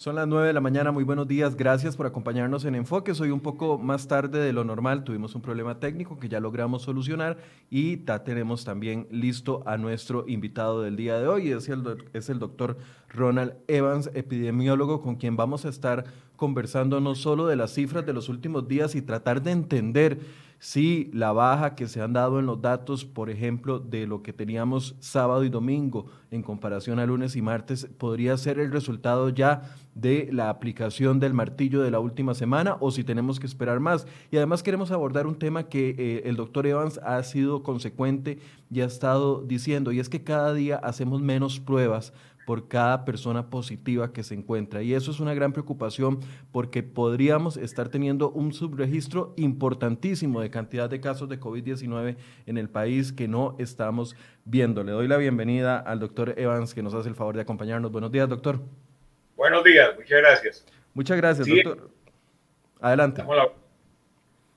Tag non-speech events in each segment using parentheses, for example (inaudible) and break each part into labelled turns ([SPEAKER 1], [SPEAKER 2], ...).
[SPEAKER 1] Son las 9 de la mañana, muy buenos días, gracias por acompañarnos en Enfoque. Soy un poco más tarde de lo normal, tuvimos un problema técnico que ya logramos solucionar y ya tenemos también listo a nuestro invitado del día de hoy, es el, es el doctor Ronald Evans, epidemiólogo, con quien vamos a estar conversando no solo de las cifras de los últimos días y tratar de entender si la baja que se han dado en los datos, por ejemplo, de lo que teníamos sábado y domingo en comparación a lunes y martes, podría ser el resultado ya de la aplicación del martillo de la última semana o si tenemos que esperar más. Y además queremos abordar un tema que eh, el doctor Evans ha sido consecuente y ha estado diciendo, y es que cada día hacemos menos pruebas por cada persona positiva que se encuentra. Y eso es una gran preocupación porque podríamos estar teniendo un subregistro importantísimo de cantidad de casos de COVID-19 en el país que no estamos viendo. Le doy la bienvenida al doctor Evans que nos hace el favor de acompañarnos. Buenos días, doctor.
[SPEAKER 2] Buenos días, muchas gracias.
[SPEAKER 1] Muchas gracias, doctor. Adelante.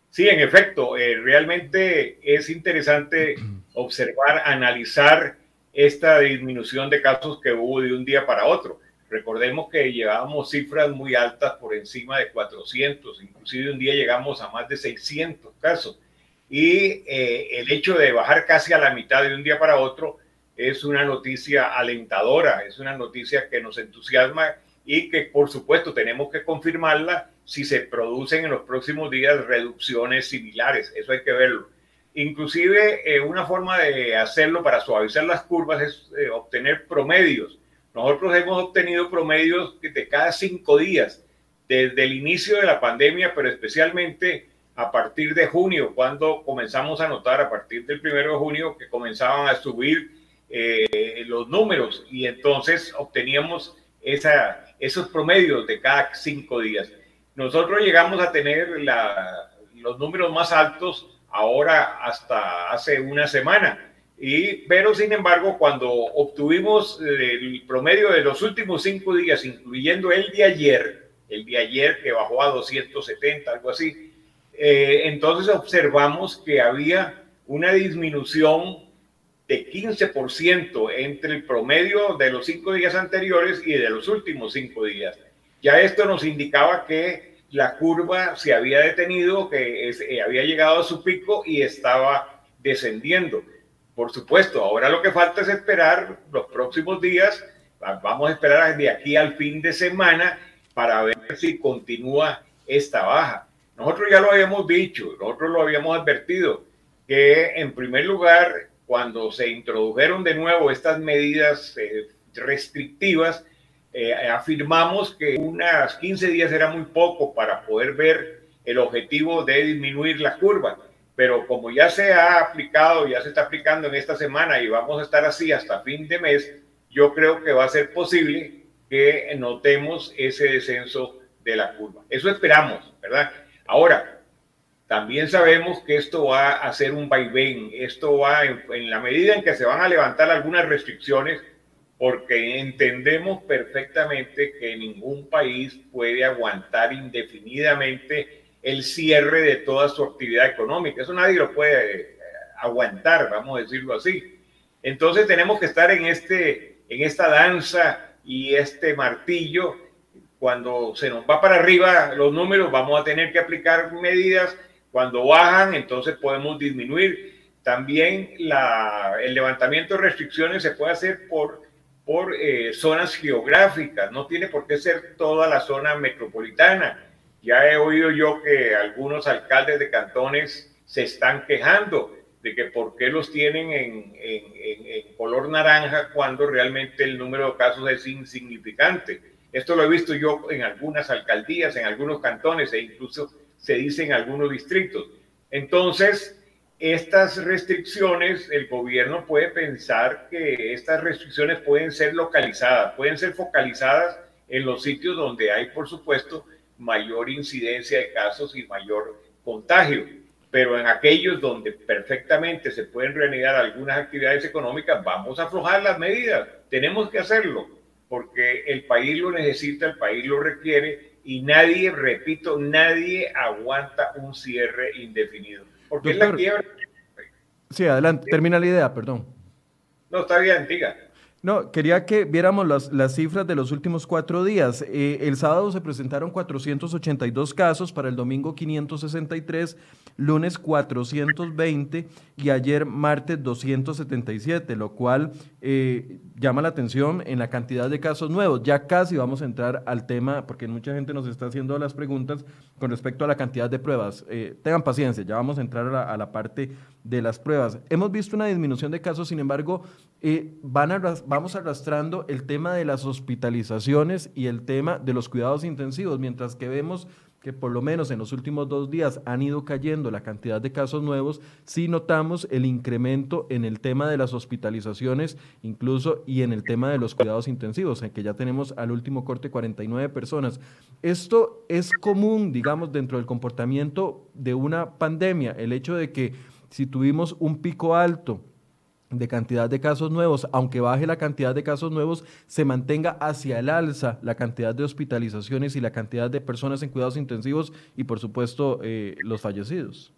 [SPEAKER 2] Sí, en efecto, eh, realmente es interesante (clears throat) observar, analizar esta disminución de casos que hubo de un día para otro. Recordemos que llevábamos cifras muy altas por encima de 400, inclusive un día llegamos a más de 600 casos. Y eh, el hecho de bajar casi a la mitad de un día para otro es una noticia alentadora, es una noticia que nos entusiasma y que por supuesto tenemos que confirmarla si se producen en los próximos días reducciones similares. Eso hay que verlo. Inclusive eh, una forma de hacerlo para suavizar las curvas es eh, obtener promedios. Nosotros hemos obtenido promedios de cada cinco días desde el inicio de la pandemia, pero especialmente a partir de junio, cuando comenzamos a notar a partir del primero de junio que comenzaban a subir eh, los números y entonces obteníamos esa, esos promedios de cada cinco días. Nosotros llegamos a tener los números más altos ahora hasta hace una semana. Y, pero sin embargo, cuando obtuvimos el promedio de los últimos cinco días, incluyendo el de ayer, el de ayer que bajó a 270, algo así, eh, entonces observamos que había una disminución de 15% entre el promedio de los cinco días anteriores y de los últimos cinco días. Ya esto nos indicaba que la curva se había detenido, que eh, había llegado a su pico y estaba descendiendo. Por supuesto, ahora lo que falta es esperar los próximos días, vamos a esperar de aquí al fin de semana para ver si continúa esta baja. Nosotros ya lo habíamos dicho, nosotros lo habíamos advertido, que en primer lugar, cuando se introdujeron de nuevo estas medidas eh, restrictivas, eh, afirmamos que unas 15 días era muy poco para poder ver el objetivo de disminuir la curva, pero como ya se ha aplicado, ya se está aplicando en esta semana y vamos a estar así hasta fin de mes, yo creo que va a ser posible que notemos ese descenso de la curva. Eso esperamos, ¿verdad? Ahora, también sabemos que esto va a ser un vaivén, esto va en la medida en que se van a levantar algunas restricciones, porque entendemos perfectamente que ningún país puede aguantar indefinidamente el cierre de toda su actividad económica. Eso nadie lo puede eh, aguantar, vamos a decirlo así. Entonces tenemos que estar en, este, en esta danza y este martillo. Cuando se nos va para arriba los números, vamos a tener que aplicar medidas. Cuando bajan, entonces podemos disminuir. También la, el levantamiento de restricciones se puede hacer por por eh, zonas geográficas, no tiene por qué ser toda la zona metropolitana. Ya he oído yo que algunos alcaldes de cantones se están quejando de que por qué los tienen en, en, color naranja cuando realmente el número de casos es insignificante. Esto lo he visto yo en algunas alcaldías, en algunos cantones e incluso se dice en algunos distritos. Entonces, estas restricciones, el gobierno puede pensar que estas restricciones pueden ser localizadas, pueden ser focalizadas en los sitios donde hay, por supuesto, mayor incidencia de casos y mayor contagio. Pero en aquellos donde perfectamente se pueden reanudar algunas actividades económicas, vamos a aflojar las medidas. Tenemos que hacerlo porque el país lo necesita, el país lo requiere y nadie, repito, nadie aguanta un cierre indefinido. Porque la quiebra.
[SPEAKER 1] Sí, adelante, termina la idea, perdón.
[SPEAKER 2] No, está bien, diga.
[SPEAKER 1] No, quería que viéramos las, las cifras de los últimos cuatro días. Eh, el sábado se presentaron 482 casos, para el domingo 563, lunes 420 y ayer martes 277, lo cual eh, llama la atención en la cantidad de casos nuevos. Ya casi vamos a entrar al tema, porque mucha gente nos está haciendo las preguntas con respecto a la cantidad de pruebas. Eh, tengan paciencia, ya vamos a entrar a la, a parte de las pruebas. Hemos visto una disminución de casos, sin embargo, eh, van vamos arrastrando el tema de las hospitalizaciones y el tema de los cuidados intensivos, mientras que vemos que por lo menos en los últimos dos días han ido cayendo la cantidad de casos nuevos, sí notamos el incremento en el tema de las hospitalizaciones, incluso y en el tema de los cuidados intensivos, en que ya tenemos al último corte 49 personas. Esto es común, digamos, dentro del comportamiento de una pandemia, el hecho de que si tuvimos un pico alto de cantidad de casos nuevos, aunque baje la cantidad de casos nuevos, se mantenga hacia el alza la cantidad de hospitalizaciones y la cantidad de personas en cuidados intensivos y, por supuesto, eh, los fallecidos.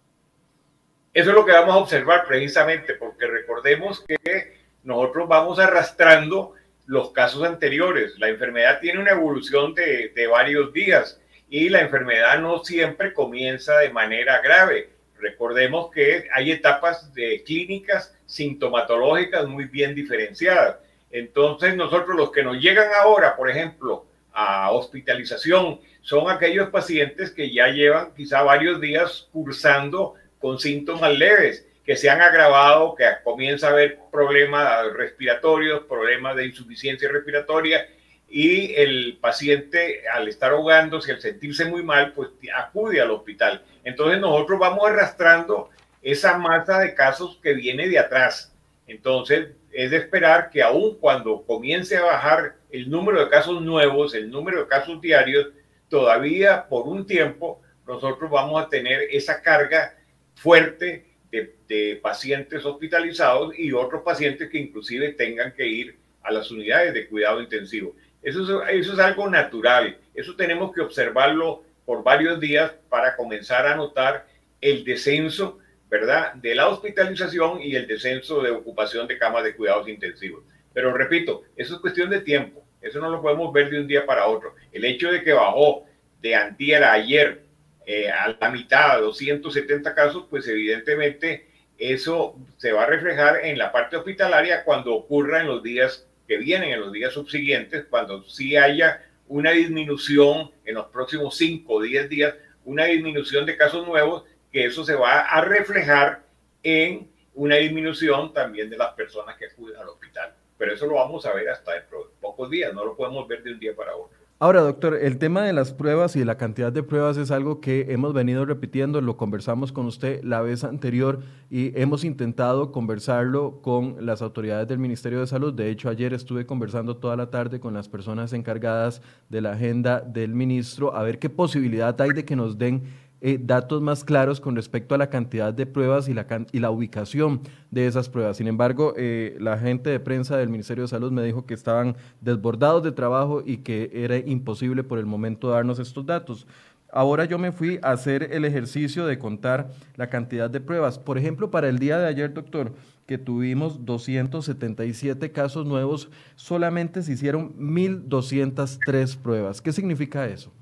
[SPEAKER 2] Eso es lo que vamos a observar precisamente, porque recordemos que nosotros vamos arrastrando los casos anteriores. La enfermedad tiene una evolución de, de varios días y la enfermedad no siempre comienza de manera grave Recordemos que hay etapas de clínicas sintomatológicas muy bien diferenciadas. Entonces, nosotros los que nos llegan ahora, por ejemplo, a hospitalización, son aquellos pacientes que ya llevan quizá varios días cursando con síntomas leves, que se han agravado, que comienza a haber problemas respiratorios, problemas de insuficiencia respiratoria y el paciente al estar ahogándose, al sentirse muy mal, pues acude al hospital. Entonces nosotros vamos arrastrando esa masa de casos que viene de atrás. Entonces es de esperar que aun cuando comience a bajar el número de casos nuevos, el número de casos diarios, todavía por un tiempo nosotros vamos a tener esa carga fuerte de, de pacientes hospitalizados y otros pacientes que inclusive tengan que ir a las unidades de cuidado intensivo. Eso es, eso es algo natural. Eso tenemos que observarlo por varios días para comenzar a notar el descenso, ¿verdad?, de la hospitalización y el descenso de ocupación de camas de cuidados intensivos. Pero repito, eso es cuestión de tiempo. Eso no lo podemos ver de un día para otro. El hecho de que bajó de antier ayer eh, a la mitad, a 270 casos, pues evidentemente eso se va a reflejar en la parte hospitalaria cuando ocurra en los días que vienen en los días subsiguientes, cuando sí haya una disminución en los próximos 5 o 10 días, una disminución de casos nuevos, que eso se va a reflejar en una disminución también de las personas que acuden al hospital. Pero eso lo vamos a ver hasta dentro de pocos días, no lo podemos ver de un día para otro.
[SPEAKER 1] Ahora, doctor, el tema de las pruebas y de la cantidad de pruebas es algo que hemos venido repitiendo, lo conversamos con usted la vez anterior y hemos intentado conversarlo con las autoridades del Ministerio de Salud. De hecho, ayer estuve conversando toda la tarde con las personas encargadas de la agenda del ministro a ver qué posibilidad hay de que nos den eh, datos más claros con respecto a la cantidad de pruebas y la, y la ubicación de esas pruebas. Sin embargo, eh, la gente de prensa del Ministerio de Salud me dijo que estaban desbordados de trabajo y que era imposible por el momento darnos estos datos. Ahora yo me fui a hacer el ejercicio de contar la cantidad de pruebas. Por ejemplo, para el día de ayer, doctor, que tuvimos 277 casos nuevos, solamente se hicieron 1.203 pruebas. ¿Qué significa eso?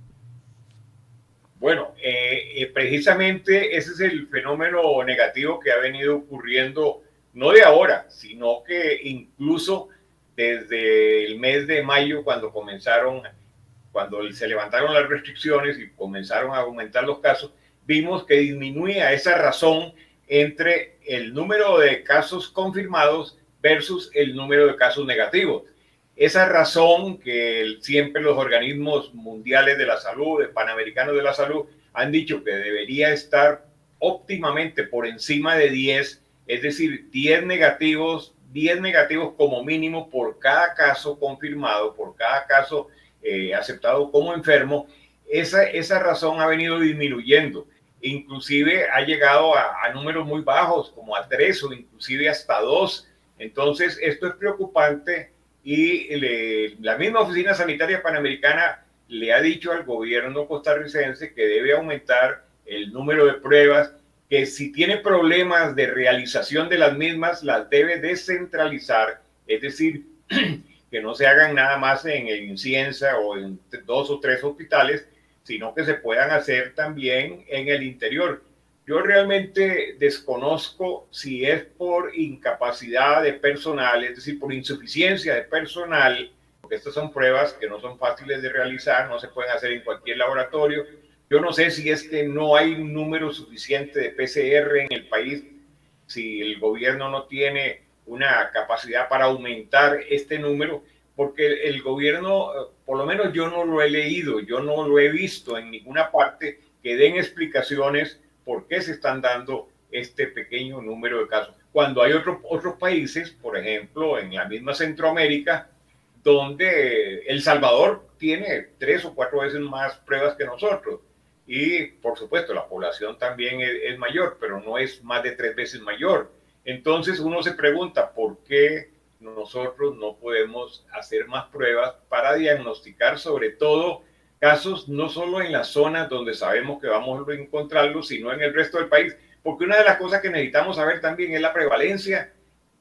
[SPEAKER 2] Bueno, eh, eh, precisamente ese es el fenómeno negativo que ha venido ocurriendo, no de ahora, sino que incluso desde el mes de mayo, cuando comenzaron, cuando se levantaron las restricciones y comenzaron a aumentar los casos, vimos que disminuía esa razón entre el número de casos confirmados versus el número de casos negativos esa razón que siempre los organismos mundiales de la salud, panamericanos de la salud, han dicho que debería estar óptimamente por encima de 10, es decir, 10 negativos, 10 negativos como mínimo por cada caso confirmado, por cada caso eh, aceptado como enfermo, esa, esa razón ha venido disminuyendo. Inclusive ha llegado a, números muy bajos, como a 3 o inclusive hasta 2. Entonces, esto es preocupante y la misma Oficina Sanitaria Panamericana le ha dicho al gobierno costarricense que debe aumentar el número de pruebas, que si tiene problemas de realización de las mismas, las debe descentralizar, es decir, (clears throat) que no se hagan nada más en el Inciensa o en dos o tres hospitales, sino que se puedan hacer también en el interior. Yo realmente desconozco si es por incapacidad de personal, es decir, por insuficiencia de personal, porque estas son pruebas que no son fáciles de realizar, no se pueden hacer en cualquier laboratorio. Yo no sé si es que no hay un número suficiente de PCR en el país, si el gobierno no tiene una capacidad para aumentar este número, porque el gobierno, por lo menos yo no lo he leído, yo no lo he visto en ninguna parte que den explicaciones por qué se están dando este pequeño número de casos. Cuando hay otros otros países, por ejemplo, en la misma Centroamérica, donde El Salvador tiene tres o cuatro veces más pruebas que nosotros. Y, por supuesto, la población también es mayor, pero no es más de tres veces mayor. Entonces uno se pregunta por qué nosotros no podemos hacer más pruebas para diagnosticar sobre todo casos no solo en las zonas donde sabemos que vamos a encontrarlos, sino en el resto del país. Porque una de las cosas que necesitamos saber también es la prevalencia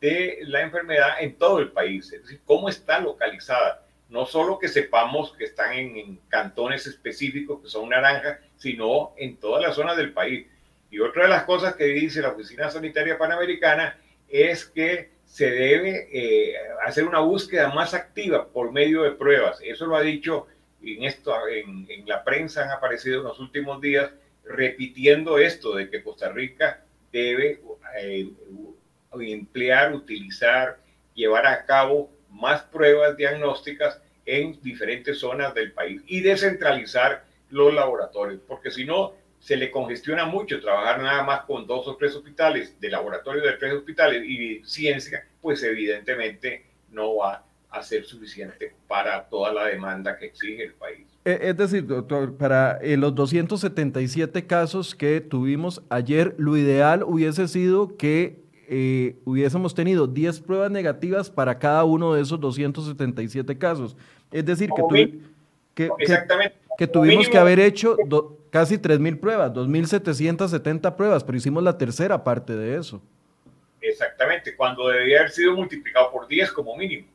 [SPEAKER 2] de la enfermedad en todo el país, es decir, cómo está localizada. No solo que sepamos que están en, cantones específicos que son naranjas, sino en todas las zonas del país. Y otra de las cosas que dice la Oficina Sanitaria Panamericana es que se debe eh, hacer una búsqueda más activa por medio de pruebas. Eso lo ha dicho en, esto, en, la prensa, han aparecido en los últimos días repitiendo esto de que Costa Rica debe eh, emplear, utilizar, llevar a cabo más pruebas diagnósticas en diferentes zonas del país y descentralizar los laboratorios, porque si no, se le congestiona mucho trabajar nada más con dos o tres hospitales, de laboratorio de tres hospitales y ciencia, pues evidentemente no va a ser suficiente para toda la demanda que exige el país.
[SPEAKER 1] Eh, es decir, doctor, para eh, los 277 casos que tuvimos ayer, lo ideal hubiese sido que eh, hubiésemos tenido 10 pruebas negativas para cada uno de esos 277 casos. Es decir, que, que, que tuvimos que haber hecho casi 3.000 pruebas, 2.770 pruebas, pero hicimos la tercera parte de eso.
[SPEAKER 2] Exactamente, cuando debía haber sido multiplicado por 10 como mínimo.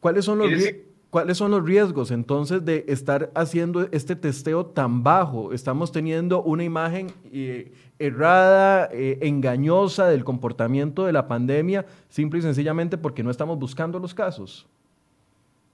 [SPEAKER 1] ¿Cuáles son los, ¿cuáles son los riesgos entonces de estar haciendo este testeo tan bajo? Estamos teniendo una imagen eh, errada, eh, engañosa del comportamiento de la pandemia, simple y sencillamente porque no estamos buscando los casos.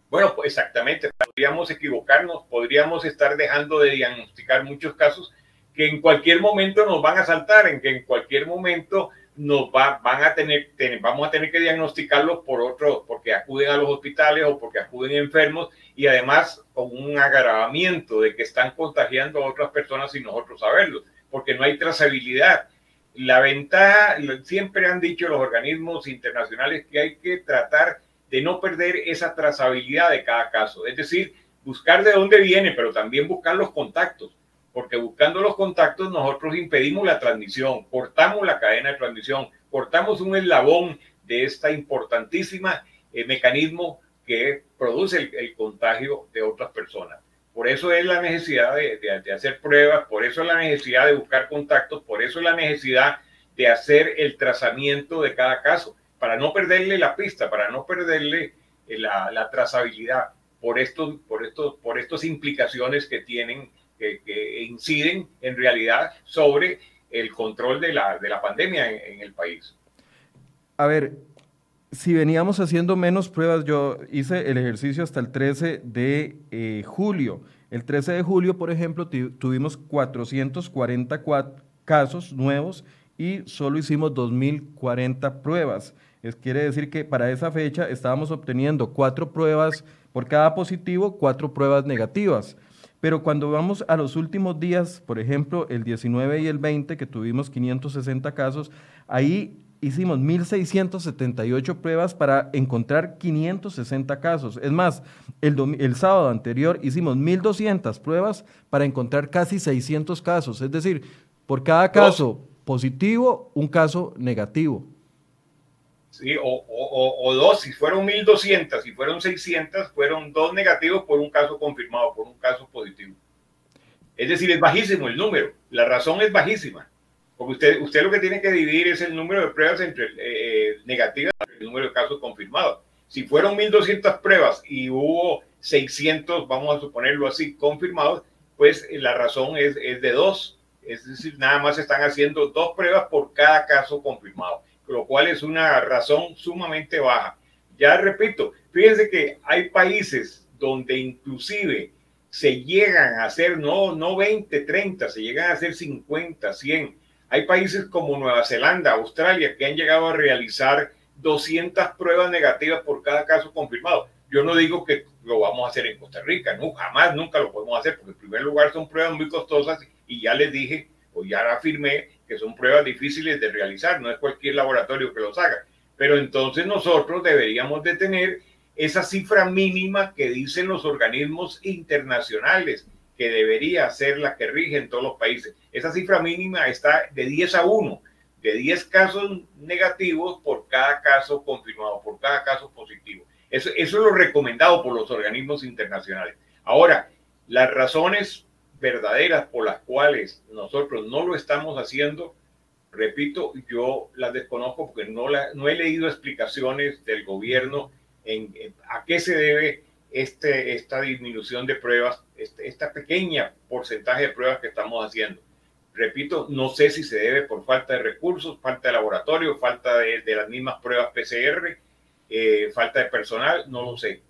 [SPEAKER 2] Bueno, pues exactamente, podríamos equivocarnos, podríamos estar dejando de diagnosticar muchos casos que en cualquier momento nos van a saltar, en que en cualquier momento nos va, van a tener, vamos a tener que diagnosticarlos por otros, porque acuden a los hospitales o porque acuden enfermos y además con un agravamiento de que están contagiando a otras personas sin nosotros saberlo, porque no hay trazabilidad. La ventaja, siempre han dicho los organismos internacionales que hay que tratar de no perder esa trazabilidad de cada caso. Es decir, buscar de dónde viene, pero también buscar los contactos, porque buscando los contactos nosotros impedimos la transmisión, cortamos la cadena de transmisión, cortamos un eslabón de esta importantísima eh, mecanismo que produce el, contagio de otras personas. Por eso es la necesidad de, de, hacer pruebas, por eso es la necesidad de buscar contactos, por eso es la necesidad de hacer el trazamiento de cada caso para no perderle la pista, para no perderle eh, la, trazabilidad por estos, por estos, por estas implicaciones que tienen, que, inciden en realidad sobre el control de la, de la pandemia en, el país.
[SPEAKER 1] A ver, si veníamos haciendo menos pruebas, yo hice el ejercicio hasta el 13 de eh, julio. El 13 de julio, por ejemplo, tuvimos 444 casos nuevos y solo hicimos 2.040 pruebas. Es, quiere decir que para esa fecha estábamos obteniendo cuatro pruebas por cada positivo, cuatro pruebas negativas. Pero cuando vamos a los últimos días, por ejemplo, el 19 y el 20, que tuvimos 560 casos, ahí hicimos 1.678 pruebas para encontrar 560 casos. Es más, el, el sábado anterior hicimos 1.200 pruebas para encontrar casi 600 casos. Es decir, por cada caso positivo, un caso negativo.
[SPEAKER 2] ¿Sí? O, o, o, dos, si fueron 1.200, si fueron 600, fueron dos negativos por un caso confirmado, por un caso positivo. Es decir, es bajísimo el número. La razón es bajísima. Porque usted, usted lo que tiene que dividir es el número de pruebas entre eh, negativas y el número de casos confirmados. Si fueron 1.200 pruebas y hubo 600, vamos a suponerlo así, confirmados, pues la razón es, es de dos. Es decir, nada más están haciendo dos pruebas por cada caso confirmado, lo cual es una razón sumamente baja. Ya repito, fíjense que hay países donde inclusive se llegan a hacer no, no 20, 30, se llegan a hacer 50, 100. Hay países como Nueva Zelanda, Australia, que han llegado a realizar 200 pruebas negativas por cada caso confirmado. Yo no digo que lo vamos a hacer en Costa Rica, no, jamás, nunca lo podemos hacer, porque en primer lugar son pruebas muy costosas y ya les dije o ya afirmé que son pruebas difíciles de realizar, no es cualquier laboratorio que los haga. Pero entonces nosotros deberíamos de tener esa cifra mínima que dicen los organismos internacionales, que debería ser la que rige en todos los países. Esa cifra mínima está de 10 a 1, de 10 casos negativos por cada caso confirmado, por cada caso positivo. Eso, eso es lo recomendado por los organismos internacionales. Ahora, las razones verdaderas por las cuales nosotros no lo estamos haciendo, repito, yo las desconozco porque no, la, no he leído explicaciones del gobierno en, a qué se debe este, esta disminución de pruebas, este, esta pequeña porcentaje de pruebas que estamos haciendo. Repito, no sé si se debe por falta de recursos, falta de laboratorio, falta de, las mismas pruebas PCR, eh, falta de personal, no lo sé.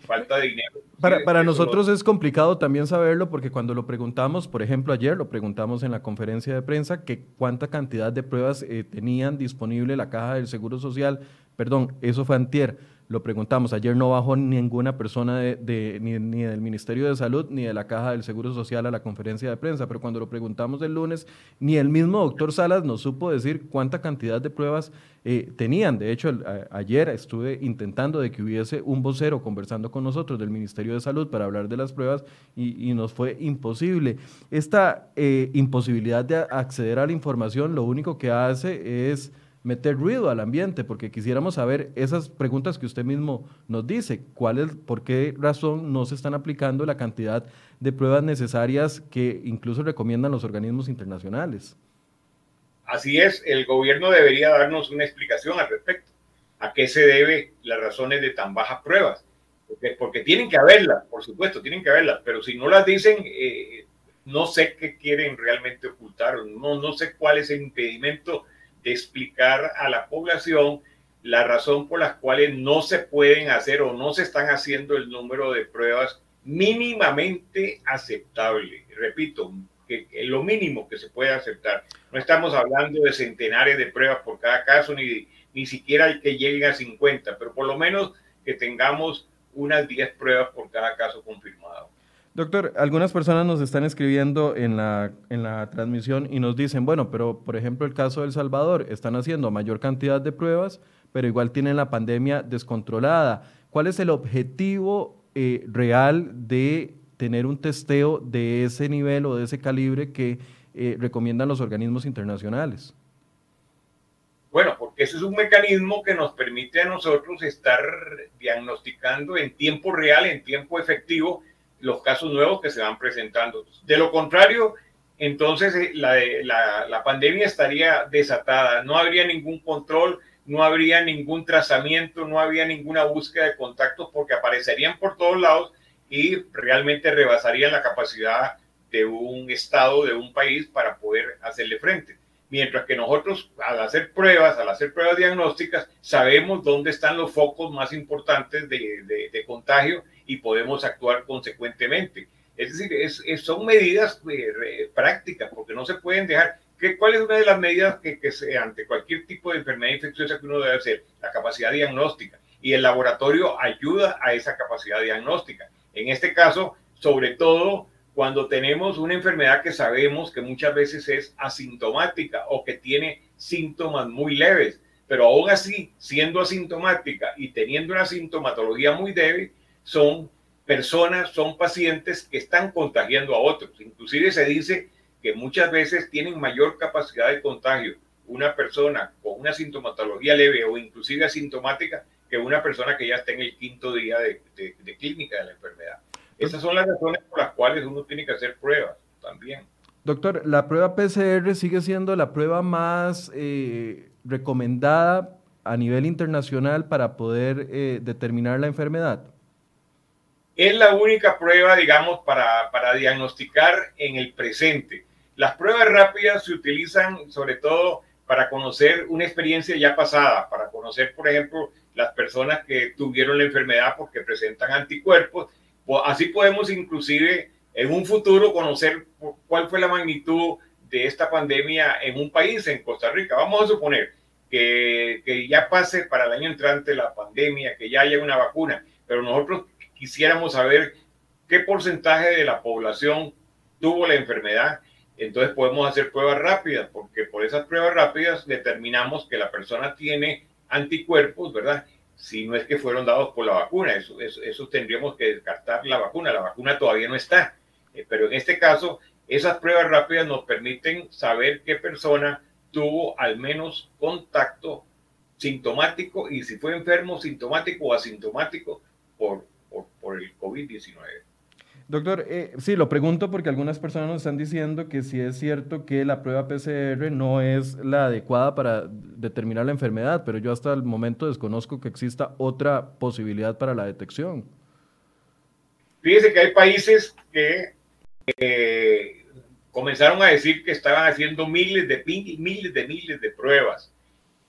[SPEAKER 2] Falta de dinero.
[SPEAKER 1] Para, para nosotros es complicado también saberlo porque cuando lo preguntamos, por ejemplo, ayer lo preguntamos en la conferencia de prensa, que cuánta cantidad de pruebas eh, tenían disponible la caja del Seguro Social, perdón, eso fue antier lo preguntamos. Ayer no bajó ninguna persona de, ni, ni, del Ministerio de Salud ni de la Caja del Seguro Social a la conferencia de prensa, pero cuando lo preguntamos el lunes, ni el mismo doctor Salas nos supo decir cuánta cantidad de pruebas eh, tenían. De hecho, ayer estuve intentando de que hubiese un vocero conversando con nosotros del Ministerio de Salud para hablar de las pruebas y, y nos fue imposible. Esta eh, imposibilidad de acceder a la información lo único que hace es meter ruido al ambiente, porque quisiéramos saber esas preguntas que usted mismo nos dice, cuál es, por qué razón no se están aplicando la cantidad de pruebas necesarias que incluso recomiendan los organismos internacionales.
[SPEAKER 2] Así es, el gobierno debería darnos una explicación al respecto. ¿A qué se debe las razones de tan bajas pruebas? Porque, porque tienen que haberlas, por supuesto, tienen que haberlas, pero si no las dicen, eh, no sé qué quieren realmente ocultar, no, no sé cuál es el impedimento explicar a la población la razón por las cuales no se pueden hacer o no se están haciendo el número de pruebas mínimamente aceptable. Repito, que lo mínimo que se puede aceptar. No estamos hablando de centenares de pruebas por cada caso, ni, ni siquiera que lleguen a 50, pero por lo menos que tengamos unas 10 pruebas por cada caso confirmado.
[SPEAKER 1] Doctor, algunas personas nos están escribiendo en la, en la transmisión y nos dicen, bueno, pero por ejemplo el caso de El Salvador, están haciendo mayor cantidad de pruebas, pero igual tienen la pandemia descontrolada. ¿Cuál es el objetivo eh, real de tener un testeo de ese nivel o de ese calibre que eh, recomiendan los organismos internacionales?
[SPEAKER 2] Bueno, porque ese es un mecanismo que nos permite a nosotros estar diagnosticando en tiempo real, en tiempo efectivo, los casos nuevos que se van presentando. De lo contrario, entonces eh, la, la, pandemia estaría desatada, no habría ningún control, no habría ningún trazamiento, no habría ninguna búsqueda de contactos porque aparecerían por todos lados y realmente rebasarían la capacidad de un Estado, de un país para poder hacerle frente. Mientras que nosotros al hacer pruebas, al hacer pruebas diagnósticas, sabemos dónde están los focos más importantes de, de contagio y podemos actuar consecuentemente. Es decir, es, es, son medidas eh, prácticas porque no se pueden dejar. ¿Qué, ¿Cuál es una de las medidas que, que se, ante cualquier tipo de enfermedad infecciosa que uno debe hacer? La capacidad diagnóstica. Y el laboratorio ayuda a esa capacidad diagnóstica. En este caso, sobre todo cuando tenemos una enfermedad que sabemos que muchas veces es asintomática o que tiene síntomas muy leves, pero aún así, siendo asintomática y teniendo una sintomatología muy débil, son personas, son pacientes que están contagiando a otros. Inclusive se dice que muchas veces tienen mayor capacidad de contagio una persona con una sintomatología leve o inclusive asintomática que una persona que ya está en el quinto día de, de, de clínica de la enfermedad. Esas son las razones por las cuales uno tiene que hacer pruebas también.
[SPEAKER 1] Doctor, la prueba PCR sigue siendo la prueba más eh, recomendada a nivel internacional para poder eh, determinar la enfermedad?
[SPEAKER 2] Es la única prueba, digamos, para, para diagnosticar en el presente. Las pruebas rápidas se utilizan sobre todo para conocer una experiencia ya pasada, para conocer, por ejemplo, las personas que tuvieron la enfermedad porque presentan anticuerpos. Así podemos inclusive en un futuro conocer cuál fue la magnitud de esta pandemia en un país, en Costa Rica. Vamos a suponer que, que ya pase para el año entrante la pandemia, que ya haya una vacuna, pero nosotros quisiéramos saber qué porcentaje de la población tuvo la enfermedad entonces podemos hacer pruebas rápidas, porque por esas pruebas rápidas determinamos que la persona tiene anticuerpos, ¿verdad? Si no es que fueron dados por la vacuna, eso, tendríamos que descartar la vacuna, la vacuna todavía no está. Eh, pero en este caso, esas pruebas rápidas nos permiten saber qué persona tuvo al menos contacto sintomático y si fue enfermo, sintomático o asintomático por, por, el COVID-19.
[SPEAKER 1] Doctor, eh, sí, lo pregunto porque algunas personas nos están diciendo que si es cierto que la prueba PCR no es la adecuada para determinar la enfermedad, pero yo hasta el momento desconozco que exista otra posibilidad para la detección.
[SPEAKER 2] Fíjese que hay países que eh, comenzaron a decir que estaban haciendo miles de miles de miles de pruebas,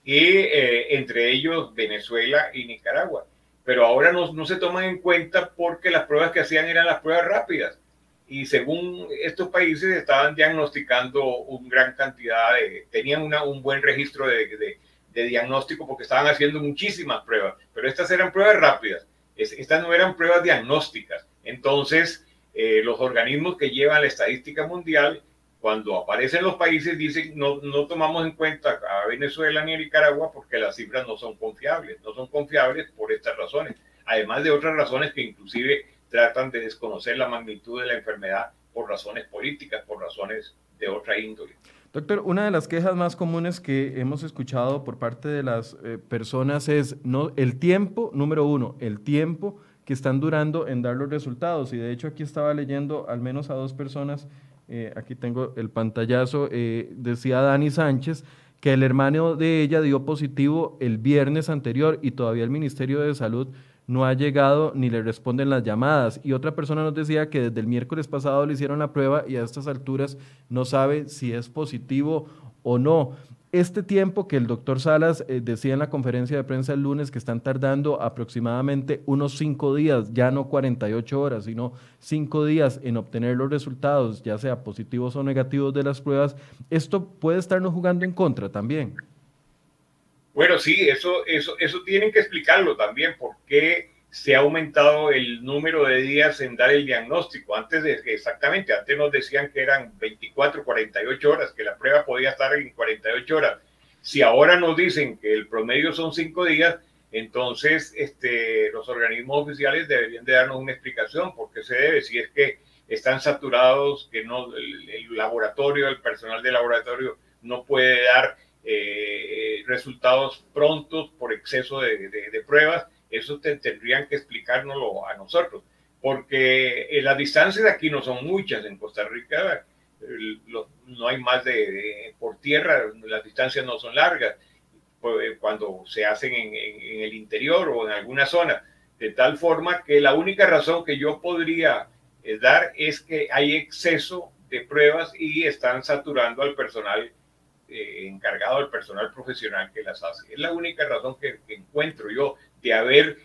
[SPEAKER 2] y eh, entre ellos Venezuela y Nicaragua pero ahora no, no, se toman en cuenta porque las pruebas que hacían eran las pruebas rápidas. Y según estos países estaban diagnosticando una gran cantidad de, tenían una, un buen registro de, de, de, diagnóstico porque estaban haciendo muchísimas pruebas, pero estas eran pruebas rápidas, estas no eran pruebas diagnósticas. Entonces, eh, los organismos que llevan la estadística mundial cuando aparecen los países dicen no, no tomamos en cuenta a Venezuela ni a Nicaragua porque las cifras no son confiables, no son confiables por estas razones, además de otras razones que inclusive tratan de desconocer la magnitud de la enfermedad por razones políticas, por razones de otra índole.
[SPEAKER 1] Doctor, una de las quejas más comunes que hemos escuchado por parte de las eh, personas es no, el tiempo, número uno, el tiempo que están durando en dar los resultados. Y de hecho aquí estaba leyendo al menos a dos personas eh, aquí tengo el pantallazo, eh, decía Dani Sánchez que el hermano de ella dio positivo el viernes anterior y todavía el Ministerio de Salud no ha llegado ni le responden las llamadas. Y otra persona nos decía que desde el miércoles pasado le hicieron la prueba y a estas alturas no sabe si es positivo o no este tiempo que el doctor Salas eh, decía en la conferencia de prensa el lunes que están tardando aproximadamente unos cinco días, ya no 48 horas, sino cinco días en obtener los resultados, ya sea positivos o negativos de las pruebas, esto puede estarnos jugando en contra también.
[SPEAKER 2] Bueno, sí, eso, eso, eso tienen que explicarlo también, porque se ha aumentado el número de días en dar el diagnóstico. Antes de exactamente, antes nos decían que eran 24, 48 horas, que la prueba podía estar en 48 horas. Si ahora nos dicen que el promedio son 5 días, entonces este, los organismos oficiales deberían de darnos una explicación por qué se debe, si es que están saturados, que no el, laboratorio, el personal del laboratorio no puede dar eh, resultados prontos por exceso de, de pruebas eso tendrían que explicárnoslo a nosotros, porque eh, las distancias de aquí no son muchas, en Costa Rica no hay más de, por tierra, las distancias no son largas, pues, cuando se hacen en, el interior o en alguna zona, de tal forma que la única razón que yo podría eh, dar es que hay exceso de pruebas y están saturando al personal eh, encargado, al personal profesional que las hace. Es la única razón que encuentro yo de haber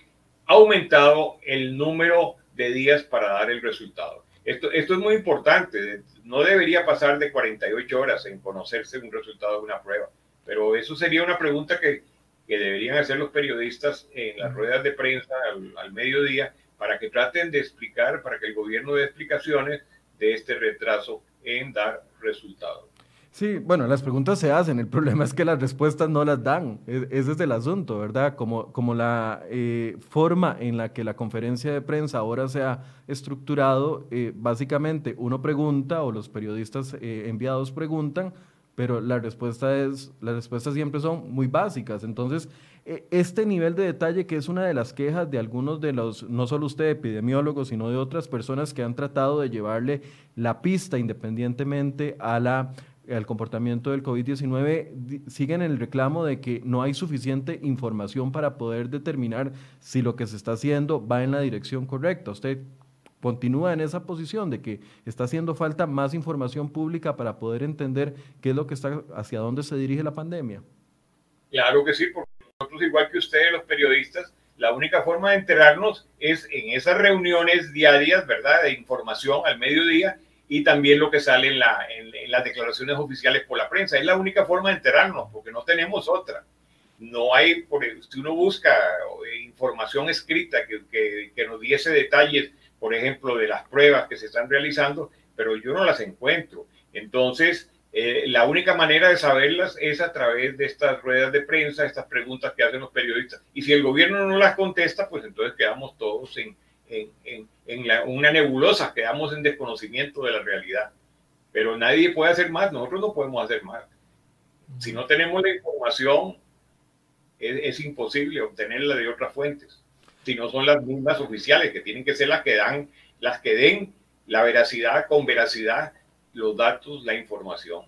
[SPEAKER 2] aumentado el número de días para dar el resultado. Esto, esto es muy importante, no debería pasar de 48 horas en conocerse un resultado de una prueba, pero eso sería una pregunta que, que deberían hacer los periodistas en las ruedas de prensa al, al mediodía para que traten de explicar, para que el gobierno dé explicaciones de este retraso en dar resultados.
[SPEAKER 1] Sí, bueno, las preguntas se hacen, el (laughs) problema es que las respuestas no las dan, e, ese es el asunto, ¿verdad? Como, como la eh, forma en la que la conferencia de prensa ahora se ha estructurado, eh, básicamente uno pregunta o los periodistas eh, enviados preguntan, pero la respuesta es, las respuestas siempre son muy básicas, entonces este nivel de detalle que es una de las quejas de algunos de los, no solo usted epidemiólogos, sino de otras personas que han tratado de llevarle la pista independientemente a la al comportamiento del COVID-19, siguen el reclamo de que no hay suficiente información para poder determinar si lo que se está haciendo va en la dirección correcta. ¿Usted continúa en esa posición de que está haciendo falta más información pública para poder entender qué es lo que está, hacia dónde se dirige la pandemia?
[SPEAKER 2] Claro que sí, porque nosotros, igual que ustedes, los periodistas, la única forma de enterarnos es en esas reuniones diarias, ¿verdad?, de información al mediodía y también lo que sale en, la, en, las declaraciones oficiales por la prensa. Es la única forma de enterarnos, porque no tenemos otra. No hay, por, si uno busca eh, información escrita que, que, nos diese detalles, por ejemplo, de las pruebas que se están realizando, pero yo no las encuentro. Entonces, eh, la única manera de saberlas es a través de estas ruedas de prensa, estas preguntas que hacen los periodistas. Y si el gobierno no las contesta, pues entonces quedamos todos en, en, una nebulosa, quedamos en desconocimiento de la realidad. Pero nadie puede hacer más, nosotros no podemos hacer más. Si no tenemos la información, es, imposible obtenerla de otras fuentes. Si no son las mismas oficiales, que tienen que ser las que dan, las que den la veracidad con veracidad, los datos, la información.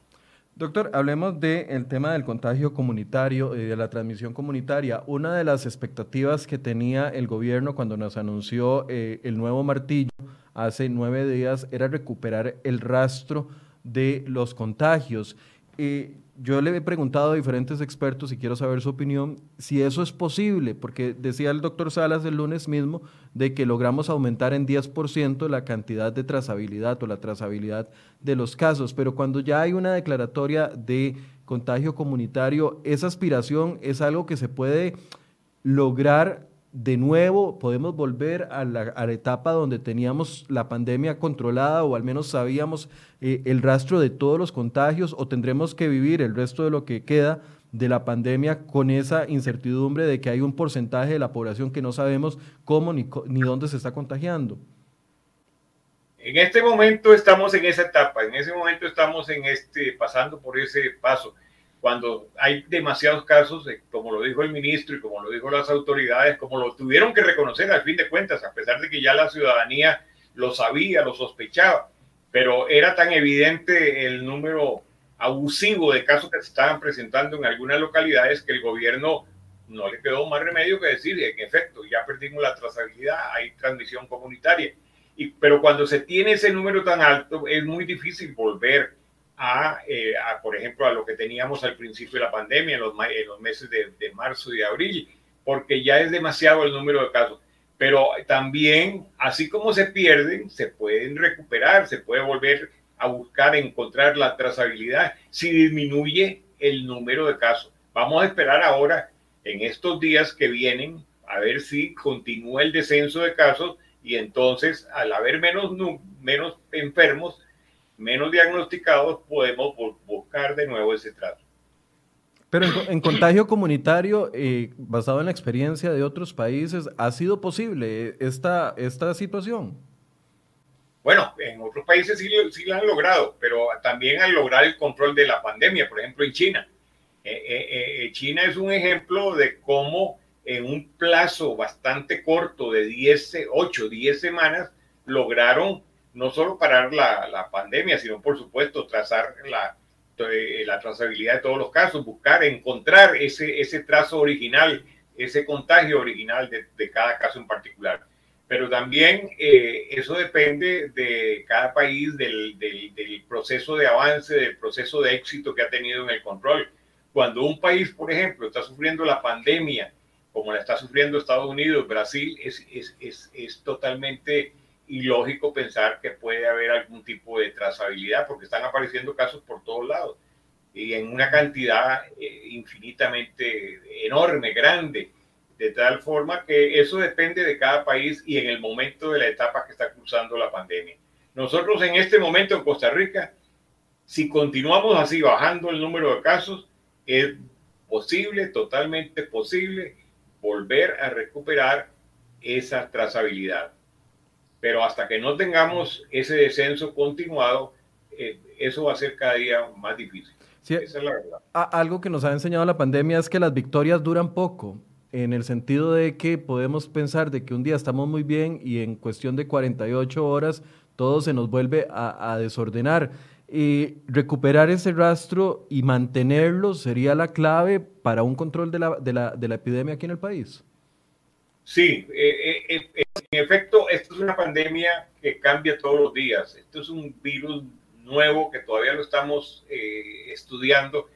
[SPEAKER 1] Doctor, hablemos del tema del contagio comunitario y de la transmisión comunitaria. Una de las expectativas que tenía el gobierno cuando nos anunció eh, el nuevo martillo hace nueve días era recuperar el rastro de los contagios. Eh, yo le he preguntado a diferentes expertos y quiero saber su opinión si eso es posible, porque decía el doctor Salas el lunes mismo de que logramos aumentar en 10% la cantidad de trazabilidad o la trazabilidad de los casos, pero cuando ya hay una declaratoria de contagio comunitario, esa aspiración es algo que se puede lograr de nuevo podemos volver a la, etapa donde teníamos la pandemia controlada o al menos sabíamos eh, el rastro de todos los contagios o tendremos que vivir el resto de lo que queda de la pandemia con esa incertidumbre de que hay un porcentaje de la población que no sabemos cómo ni, ni dónde se está contagiando.
[SPEAKER 2] En este momento estamos en esa etapa, en ese momento estamos en este, pasando por ese paso cuando hay demasiados casos, como lo dijo el ministro y como lo dijo las autoridades, como lo tuvieron que reconocer al fin de cuentas, a pesar de que ya la ciudadanía lo sabía, lo sospechaba, pero era tan evidente el número abusivo de casos que se estaban presentando en algunas localidades que el gobierno no le quedó más remedio que decir, en efecto, ya perdimos la trazabilidad, hay transmisión comunitaria. Y, pero cuando se tiene ese número tan alto, es muy difícil volver eh, a, por ejemplo, a lo que teníamos al principio de la pandemia, en los, los meses de, de, marzo y de abril, porque ya es demasiado el número de casos. Pero también, así como se pierden, se pueden recuperar, se puede volver a buscar, encontrar la trazabilidad si disminuye el número de casos. Vamos a esperar ahora, en estos días que vienen, a ver si continúa el descenso de casos y entonces, al haber menos, menos enfermos, menos diagnosticados, podemos buscar de nuevo ese trato.
[SPEAKER 1] Pero en, contagio comunitario, eh, basado en la experiencia de otros países, ¿ha sido posible esta, esta situación?
[SPEAKER 2] Bueno, en otros países sí, sí la han logrado, pero también han logrado el control de la pandemia, por ejemplo en China. Eh, eh, China es un ejemplo de cómo en un plazo bastante corto de 10, 8, 10 semanas lograron no solo parar la, la pandemia, sino por supuesto trazar la, eh, la trazabilidad de todos los casos, buscar, encontrar ese, ese trazo original, ese contagio original de, de cada caso en particular. Pero también eh, eso depende de cada país, del, del, del, proceso de avance, del proceso de éxito que ha tenido en el control. Cuando un país, por ejemplo, está sufriendo la pandemia, como la está sufriendo Estados Unidos, Brasil, es, es, es, es totalmente y lógico pensar que puede haber algún tipo de trazabilidad porque están apareciendo casos por todos lados y en una cantidad eh, infinitamente enorme, grande, de tal forma que eso depende de cada país y en el momento de la etapa que está cruzando la pandemia. Nosotros en este momento en Costa Rica, si continuamos así bajando el número de casos, es posible, totalmente posible, volver a recuperar esa trazabilidad pero hasta que no tengamos ese descenso continuado, eh, eso va a ser cada día más difícil.
[SPEAKER 1] Esa es la verdad. Algo que nos ha enseñado la pandemia es que las victorias duran poco, en el sentido de que podemos pensar de que un día estamos muy bien y en cuestión de 48 horas todo se nos vuelve a, desordenar. eh, recuperar ese rastro y mantenerlo sería la clave para un control de la, de la, de la epidemia aquí en el país.
[SPEAKER 2] Sí, eh, eh, en efecto, esto es una pandemia que cambia todos los días. Esto es un virus nuevo que todavía lo estamos estudiando.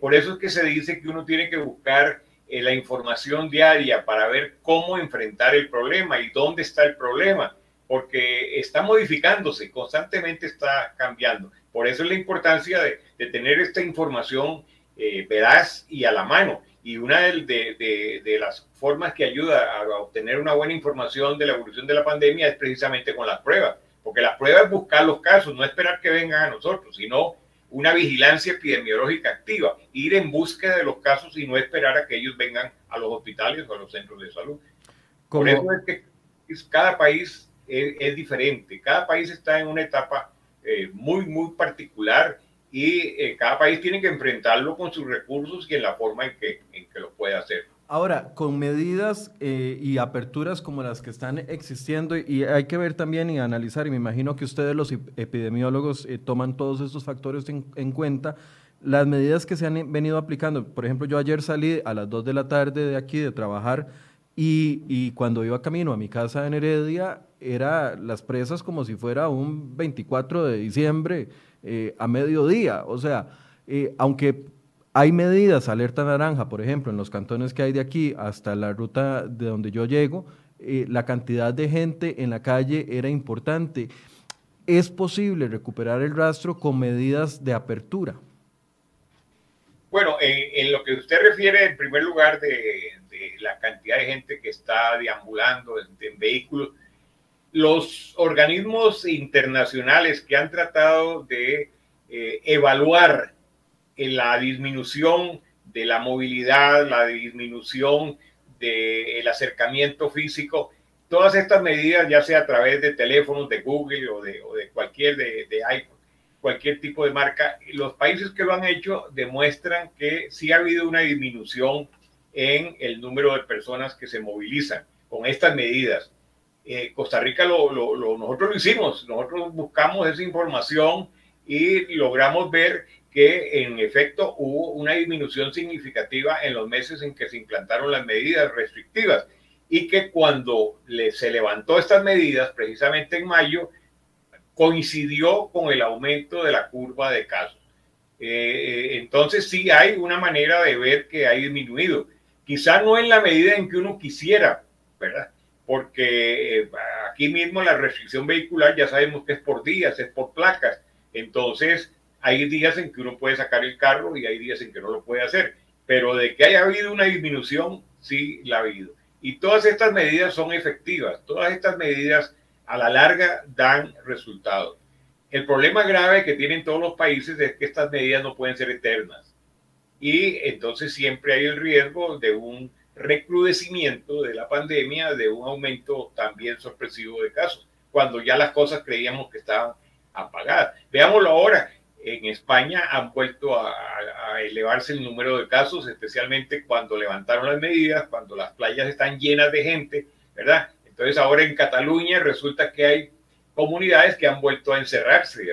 [SPEAKER 2] por eso es que se dice que uno tiene que buscar la información diaria para ver cómo enfrentar el problema y dónde está el problema porque está modificándose, constantemente está cambiando. Por eso es la importancia de, tener esta información eh, veraz y a la mano. Y una de, las formas que ayuda a obtener una buena información de la evolución de la pandemia es precisamente con las pruebas, porque la prueba es buscar los casos, no esperar que vengan a nosotros, sino una vigilancia epidemiológica activa, ir en búsqueda de los casos y no esperar a que ellos vengan a los hospitales o a los centros de salud. Por eso es que cada país es, diferente. Cada país está en una etapa eh, muy, muy particular y eh, cada país tiene que enfrentarlo con sus recursos y en la forma en que, en que lo puede hacer.
[SPEAKER 1] Ahora, con medidas eh, y aperturas como las que están existiendo, y hay que ver también y analizar, y me imagino que ustedes los epidemiólogos toman todos estos factores en, en, cuenta, las medidas que se han venido aplicando. Por ejemplo, yo ayer salí a las 2 de la tarde de aquí de trabajar y, y cuando iba camino a mi casa en Heredia, era las presas como si fuera un 24 de diciembre eh, a mediodía. O sea, eh, aunque hay medidas, alerta naranja, por ejemplo, en los cantones que hay de aquí hasta la ruta de donde yo llego, eh, la cantidad de gente en la calle era importante. ¿Es posible recuperar el rastro con medidas de apertura?
[SPEAKER 2] Bueno, en, lo que usted refiere, en primer lugar, de, la cantidad de gente que está deambulando en vehículos, los organismos internacionales que han tratado de eh, evaluar eh, la disminución de la movilidad, la disminución del acercamiento físico, todas estas medidas, ya sea a través de teléfonos de Google o de, cualquier de, de, iPhone, cualquier tipo de marca, los países que lo han hecho demuestran que sí ha habido una disminución en el número de personas que se movilizan con estas medidas. Eh, Costa Rica lo, lo, nosotros lo hicimos, nosotros buscamos esa información y logramos ver que en efecto hubo una disminución significativa en los meses en que se implantaron las medidas restrictivas y que cuando se levantó estas medidas, precisamente en mayo, coincidió con el aumento de la curva de casos. Eh, eh, entonces sí hay una manera de ver que ha disminuido. Quizá no en la medida en que uno quisiera, ¿verdad? Porque eh, aquí mismo la restricción vehicular ya sabemos que es por días, es por placas. Entonces, hay días en que uno puede sacar el carro y hay días en que no lo puede hacer. Pero de que haya habido una disminución, sí la ha habido. Y todas estas medidas son efectivas, todas estas medidas a la larga dan resultados. El problema grave que tienen todos los países es que estas medidas no pueden ser eternas. Y entonces siempre hay el riesgo de un recrudecimiento de la pandemia, de un aumento también sorpresivo de casos, cuando ya las cosas creíamos que estaban apagadas. Veámoslo ahora, en España han vuelto a, elevarse el número de casos, especialmente cuando levantaron las medidas, cuando las playas están llenas de gente, ¿verdad? Entonces ahora en Cataluña resulta que hay comunidades que han vuelto a encerrarse,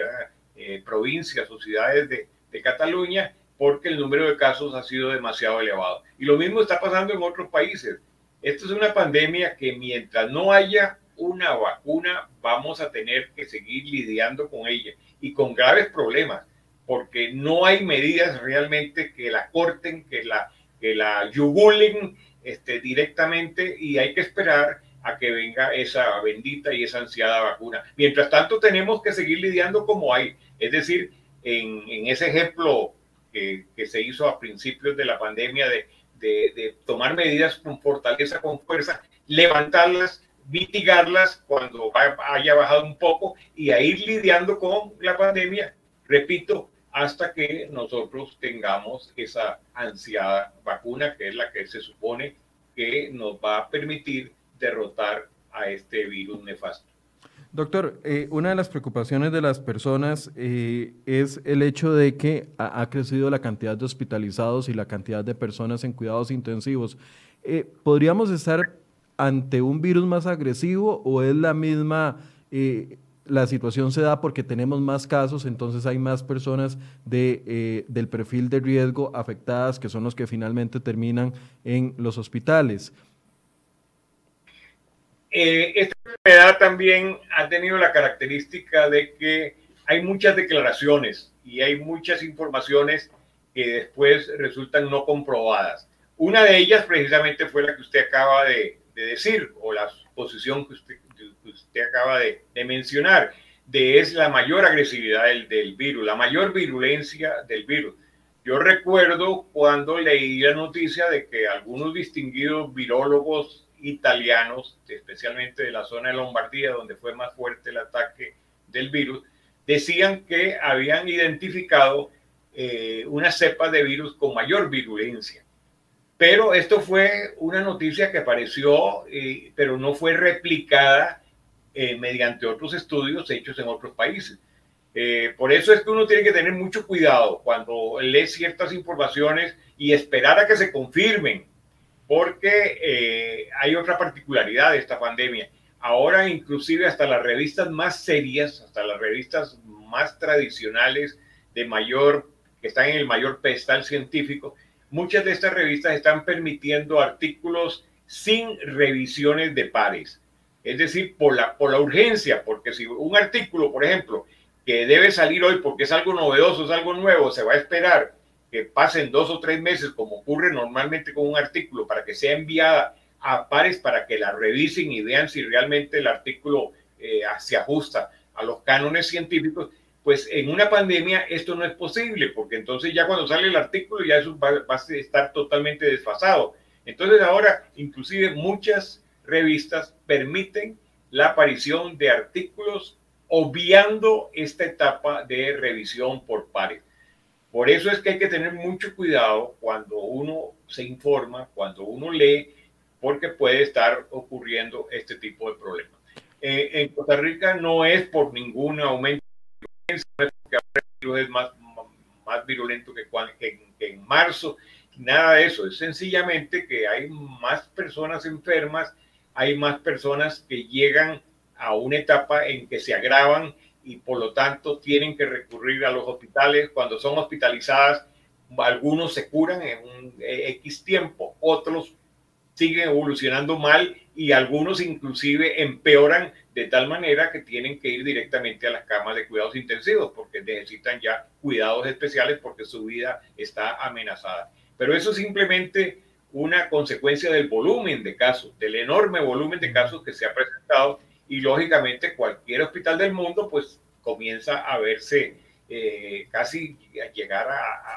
[SPEAKER 2] eh, provincias o ciudades de, de Cataluña, porque el número de casos ha sido demasiado elevado. Y lo mismo está pasando en otros países. Esto es una pandemia que mientras no haya una vacuna, vamos a tener que seguir lidiando con ella y con graves problemas, porque no hay medidas realmente que la corten, que la, que la yugulen este, directamente y hay que esperar a que venga esa bendita y esa ansiada vacuna. Mientras tanto, tenemos que seguir lidiando como hay. Es decir, en, en ese ejemplo que, se hizo a principios de la pandemia de, de, tomar medidas con fortaleza, con fuerza, levantarlas, mitigarlas cuando haya bajado un poco y a ir lidiando con la pandemia, repito, hasta que nosotros tengamos esa ansiada vacuna que es la que se supone que nos va a permitir derrotar a este virus nefasto.
[SPEAKER 1] Doctor, eh, una de las preocupaciones de las personas eh, es el hecho de que ha, crecido la cantidad de hospitalizados y la cantidad de personas en cuidados intensivos. Eh, ¿Podríamos estar ante un virus más agresivo o es la misma la situación se da porque tenemos más casos, entonces hay más personas de, del perfil de riesgo afectadas que son los que finalmente terminan en los hospitales.
[SPEAKER 2] Eh, esta enfermedad también ha tenido la característica de que hay muchas declaraciones y hay muchas informaciones que después resultan no comprobadas. Una de ellas precisamente fue la que usted acaba de, decir o la posición que usted, acaba de, mencionar, de es la mayor agresividad del, del virus, la mayor virulencia del virus. Yo recuerdo cuando leí la noticia de que algunos distinguidos virólogos italianos, especialmente de la zona de Lombardía, donde fue más fuerte el ataque del virus, decían que habían identificado eh, una cepa de virus con mayor virulencia. Pero esto fue una noticia que apareció, eh, pero no fue replicada eh, mediante otros estudios hechos en otros países. por eso es que uno tiene que tener mucho cuidado cuando lee ciertas informaciones y esperar a que se confirmen porque eh, hay otra particularidad de esta pandemia. Ahora inclusive hasta las revistas más serias, hasta las revistas más tradicionales de mayor, que están en el mayor pedestal científico, muchas de estas revistas están permitiendo artículos sin revisiones de pares. Es decir, por la, por la urgencia, porque si un artículo, por ejemplo, que debe salir hoy porque es algo novedoso, es algo nuevo, se va a esperar que pasen dos o tres meses, como ocurre normalmente con un artículo, para que sea enviada a pares para que la revisen y vean si realmente el artículo eh, se ajusta a los cánones científicos, pues en una pandemia esto no es posible, porque entonces ya cuando sale el artículo ya eso va, va a estar totalmente desfasado. Entonces ahora inclusive muchas revistas permiten la aparición de artículos obviando esta etapa de revisión por pares. Por eso es que hay que tener mucho cuidado cuando uno se informa, cuando uno lee, porque puede estar ocurriendo este tipo de problemas. Eh, en Costa Rica no es por ningún aumento no es porque el virus es más, más virulento que, que en marzo, nada de eso, es sencillamente que hay más personas enfermas, hay más personas que llegan a una etapa en que se agravan y por lo tanto tienen que recurrir a los hospitales. Cuando son hospitalizadas, algunos se curan en un X tiempo, otros siguen evolucionando mal y algunos inclusive empeoran de tal manera que tienen que ir directamente a las camas de cuidados intensivos porque necesitan ya cuidados especiales porque su vida está amenazada. Pero eso es simplemente una consecuencia del volumen de casos, del enorme volumen de casos que se ha presentado y lógicamente cualquier hospital del mundo pues comienza a verse eh, casi a llegar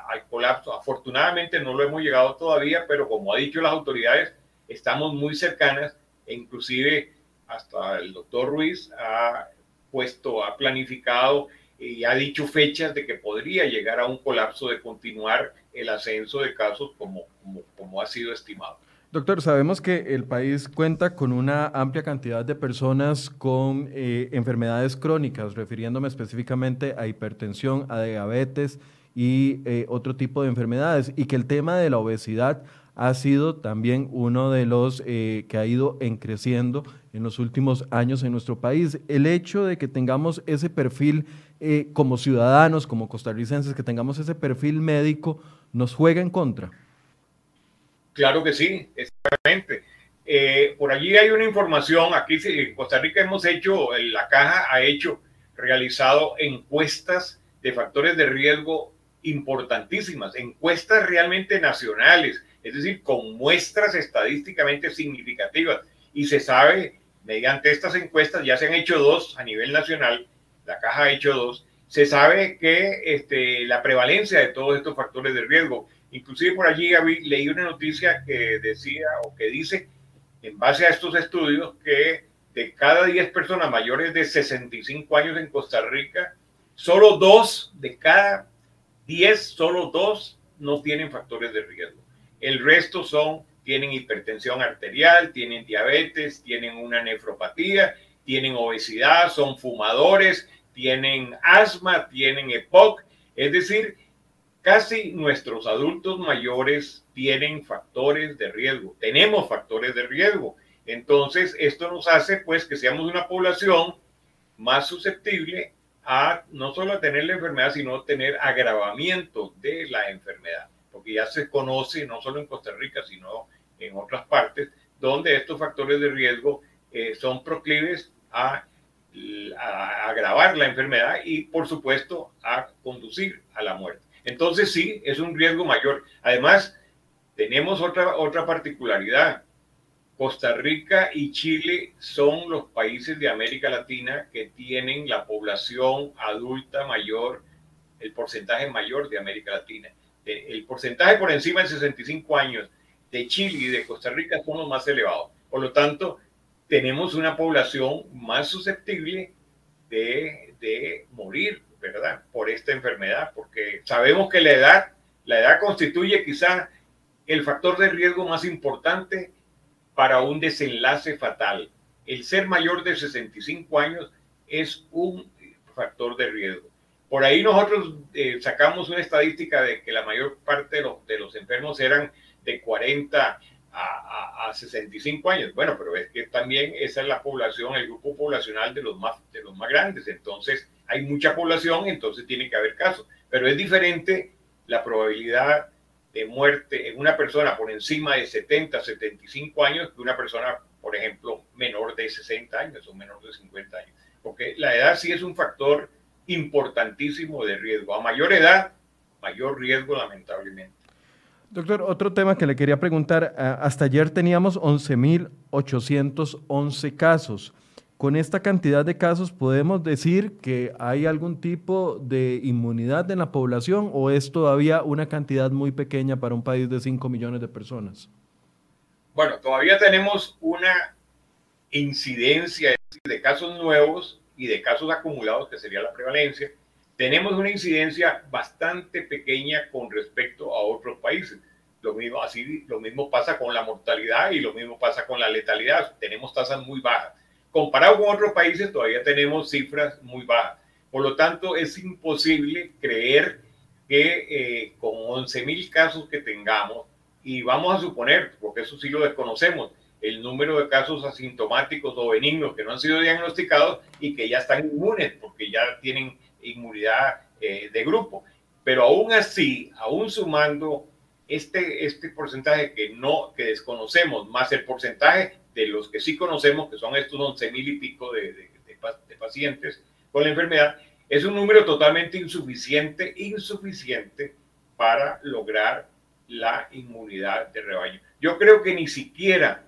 [SPEAKER 2] al colapso. Afortunadamente no lo hemos llegado todavía, pero como ha dicho las autoridades, estamos muy cercanas e inclusive hasta el doctor Ruiz ha puesto, ha planificado y ha dicho fechas de que podría llegar a un colapso de continuar el ascenso de casos como, como ha sido estimado.
[SPEAKER 1] Doctor, sabemos que el país cuenta con una amplia cantidad de personas con eh, enfermedades crónicas, refiriéndome específicamente a hipertensión, a diabetes y eh, otro tipo de enfermedades, y que el tema de la obesidad ha sido también uno de los eh, que ha ido en creciendo en los últimos años en nuestro país. El hecho de que tengamos ese perfil como ciudadanos, como costarricenses, que tengamos ese perfil médico, nos juega en contra.
[SPEAKER 2] Claro que sí, exactamente. Eh, por allí hay una información, aquí en Costa Rica hemos hecho, la caja ha hecho, realizado encuestas de factores de riesgo importantísimas, encuestas realmente nacionales, es decir, con muestras estadísticamente significativas. Y se sabe, mediante estas encuestas, ya se han hecho dos a nivel nacional, la caja ha hecho dos, se sabe que este, la prevalencia de todos estos factores de riesgo Inclusive por allí leí una noticia que decía o que dice, en base a estos estudios, que de cada 10 personas mayores de 65 años en Costa Rica, solo dos de cada 10, solo dos no tienen factores de riesgo. El resto son, tienen hipertensión arterial, tienen diabetes, tienen una nefropatía, tienen obesidad, son fumadores, tienen asma, tienen EPOC. Es decir, Casi nuestros adultos mayores tienen factores de riesgo, tenemos factores de riesgo. Entonces, esto nos hace pues que seamos una población más susceptible a no solo tener la enfermedad, sino tener agravamiento de la enfermedad, porque ya se conoce, no solo en Costa Rica, sino en otras partes, donde estos factores de riesgo eh, son proclives a, agravar la enfermedad y, por supuesto, a conducir a la muerte. Entonces, sí, es un riesgo mayor. Además, tenemos otra, otra particularidad. Costa Rica y Chile son los países de América Latina que tienen la población adulta mayor, el porcentaje mayor de América Latina. El porcentaje por encima de 65 años de Chile y de Costa Rica son los más elevados. Por lo tanto, tenemos una población más susceptible de, de morir, ¿verdad? Por esta enfermedad, porque sabemos que la edad, la edad constituye quizá el factor de riesgo más importante para un desenlace fatal. El ser mayor de 65 años es un factor de riesgo. Por ahí nosotros eh, sacamos una estadística de que la mayor parte de los, de los enfermos eran de 40 a, a, 65 años. Bueno, pero es que también esa es la población, el grupo poblacional de los más, de los más grandes. Entonces, hay mucha población, entonces tiene que haber casos. Pero es diferente la probabilidad de muerte en una persona por encima de 70, 75 años que una persona, por ejemplo, menor de 60 años o menor de 50 años. Porque la edad sí es un factor importantísimo de riesgo. A mayor edad, mayor riesgo, lamentablemente.
[SPEAKER 1] Doctor, otro tema que le quería preguntar. Eh, hasta ayer teníamos 11.811 casos. Con esta cantidad de casos, ¿podemos decir que hay algún tipo de inmunidad en la población o es todavía una cantidad muy pequeña para un país de 5 millones de personas?
[SPEAKER 2] Bueno, todavía tenemos una incidencia de casos nuevos y de casos acumulados, que sería la prevalencia, tenemos una incidencia bastante pequeña con respecto a otros países. Lo mismo, así, lo mismo pasa con la mortalidad y lo mismo pasa con la letalidad. Tenemos tasas muy bajas. Comparado con otros países, todavía tenemos cifras muy bajas. Por lo tanto, es imposible creer que eh, con 11.000 casos que tengamos, y vamos a suponer, porque eso sí lo desconocemos, el número de casos asintomáticos o benignos que no han sido diagnosticados y que ya están inmunes porque ya tienen inmunidad eh, de grupo. Pero aún así, aún sumando este, este porcentaje que no, que desconocemos, más el porcentaje de los que sí conocemos, que son estos 11 mil y pico de, de, pacientes con la enfermedad, es un número totalmente insuficiente, insuficiente para lograr la inmunidad de rebaño. Yo creo que ni siquiera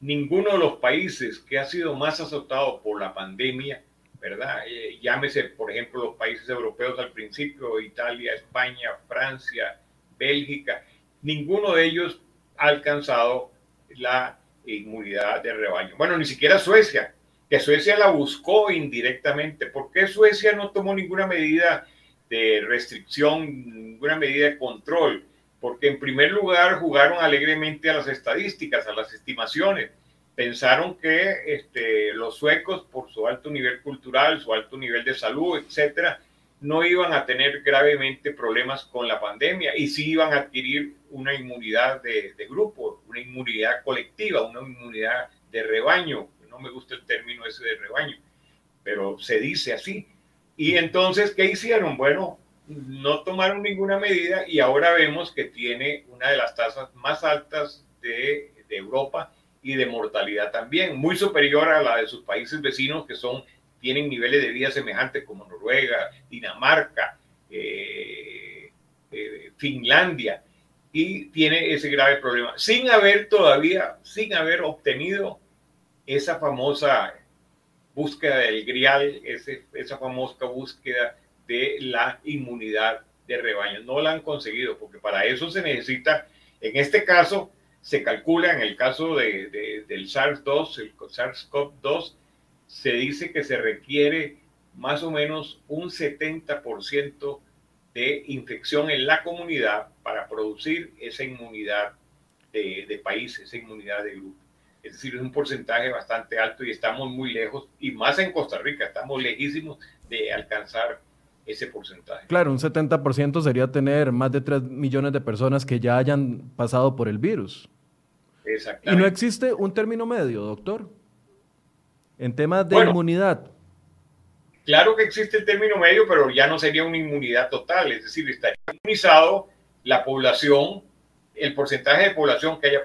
[SPEAKER 2] ninguno de los países que ha sido más azotado por la pandemia ¿verdad? Eh, llámese, por ejemplo, los países europeos al principio, Italia, España, Francia, Bélgica, ninguno de ellos ha alcanzado la inmunidad de rebaño. Bueno, ni siquiera Suecia, que Suecia la buscó indirectamente. ¿Por qué Suecia no tomó ninguna medida de restricción, ninguna medida de control? Porque en primer lugar jugaron alegremente a las estadísticas, a las estimaciones pensaron que este, los suecos, por su alto nivel cultural, su alto nivel de salud, etcétera, no iban a tener gravemente problemas con la pandemia y sí iban a adquirir una inmunidad de, de grupo, una inmunidad colectiva, una inmunidad de rebaño. No me gusta el término ese de rebaño, pero se dice así. Y entonces, ¿qué hicieron? Bueno, no tomaron ninguna medida y ahora vemos que tiene una de las tasas más altas de, de Europa y de mortalidad también, muy superior a la de sus países vecinos que son, tienen niveles de vida semejantes como Noruega, Dinamarca, eh, eh, Finlandia, y tiene ese grave problema, sin haber todavía, sin haber obtenido esa famosa búsqueda del grial, ese, esa famosa búsqueda de la inmunidad de rebaño. No la han conseguido, porque para eso se necesita, en este caso, se calcula en el caso de, del SARS-2, el SARS-CoV-2, se dice que se requiere más o menos un 70% de infección en la comunidad para producir esa inmunidad de, de, país, esa inmunidad de grupo. Es decir, es un porcentaje bastante alto y estamos muy lejos, y más en Costa Rica, estamos lejísimos de alcanzar ese porcentaje.
[SPEAKER 1] Claro, un 70% sería tener más de 3 millones de personas que ya hayan pasado por el virus. Y no existe un término medio, doctor, en temas de inmunidad.
[SPEAKER 2] Claro que existe el término medio, pero ya no sería una inmunidad total, es decir, estaría inmunizado la población, el porcentaje de población que haya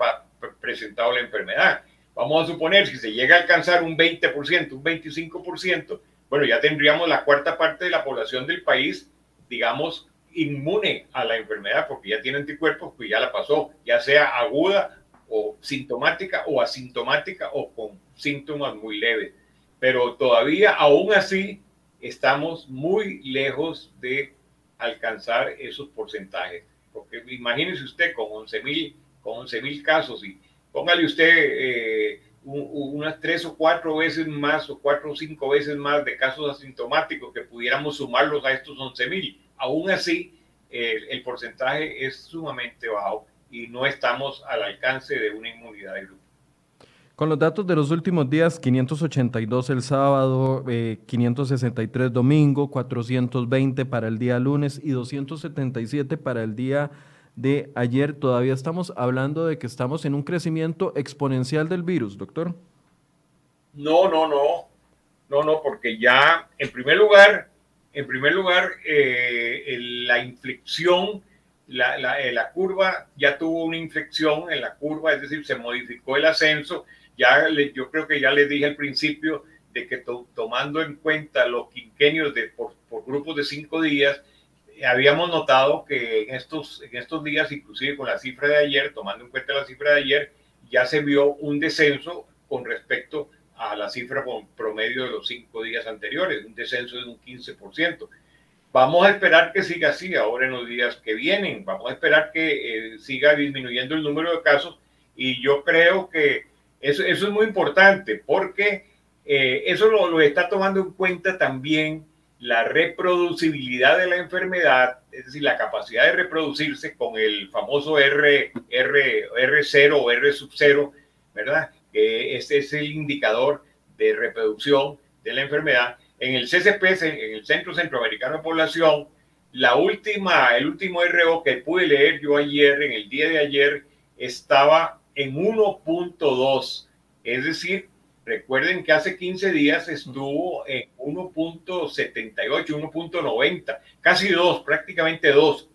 [SPEAKER 2] presentado la enfermedad. Vamos a suponer, si se llega a alcanzar un 20%, un 25%, bueno, ya tendríamos la cuarta parte de la población del país, digamos, inmune a la enfermedad, porque ya tiene anticuerpos, pues ya la pasó, ya sea aguda o sintomática o asintomática o con síntomas muy leves. Pero todavía, aún así, estamos muy lejos de alcanzar esos porcentajes. Porque imagínese usted con 11 mil con 11 mil casos y póngale usted eh, unas tres o cuatro veces más o cuatro o cinco veces más de casos asintomáticos que pudiéramos sumarlos a estos 11 mil. Aún así, el porcentaje es sumamente bajo y no estamos al alcance de una inmunidad de grupo.
[SPEAKER 1] Con los datos de los últimos días, 582 el sábado, 563 eh, domingo, 420 para el día lunes y 277 para el día de ayer, todavía estamos hablando de que estamos en un crecimiento exponencial del virus, doctor.
[SPEAKER 2] No, no, no, no, no, porque ya, en primer lugar, en primer lugar, eh, la inflexión, la, eh, la, curva ya tuvo una inflexión en la curva, es decir, se modificó el ascenso. Ya yo creo que ya les dije al principio de que tomando en cuenta los quinquenios de, por, por grupos de cinco días, habíamos notado que en estos, en estos días, inclusive con la cifra de ayer, tomando en cuenta la cifra de ayer, ya se vio un descenso con respecto a la cifra promedio de los cinco días anteriores, un descenso de un 15%. Vamos a esperar que siga así ahora en los días que vienen, vamos a esperar que eh, siga disminuyendo el número de casos y yo creo que eso, eso es muy importante porque eh, eso lo, está tomando en cuenta también la reproducibilidad de la enfermedad, es decir, la capacidad de reproducirse con el famoso R, R, R0 o R sub 0, ¿verdad? Que este es el indicador de reproducción de la enfermedad. En el CCP, en el Centro Centroamericano de Población, la última, el último RO que pude leer yo ayer, en el día de ayer, estaba en 1.2, es decir, Recuerden que hace 15 días estuvo en 1.78, 1.90, casi 2, prácticamente 2.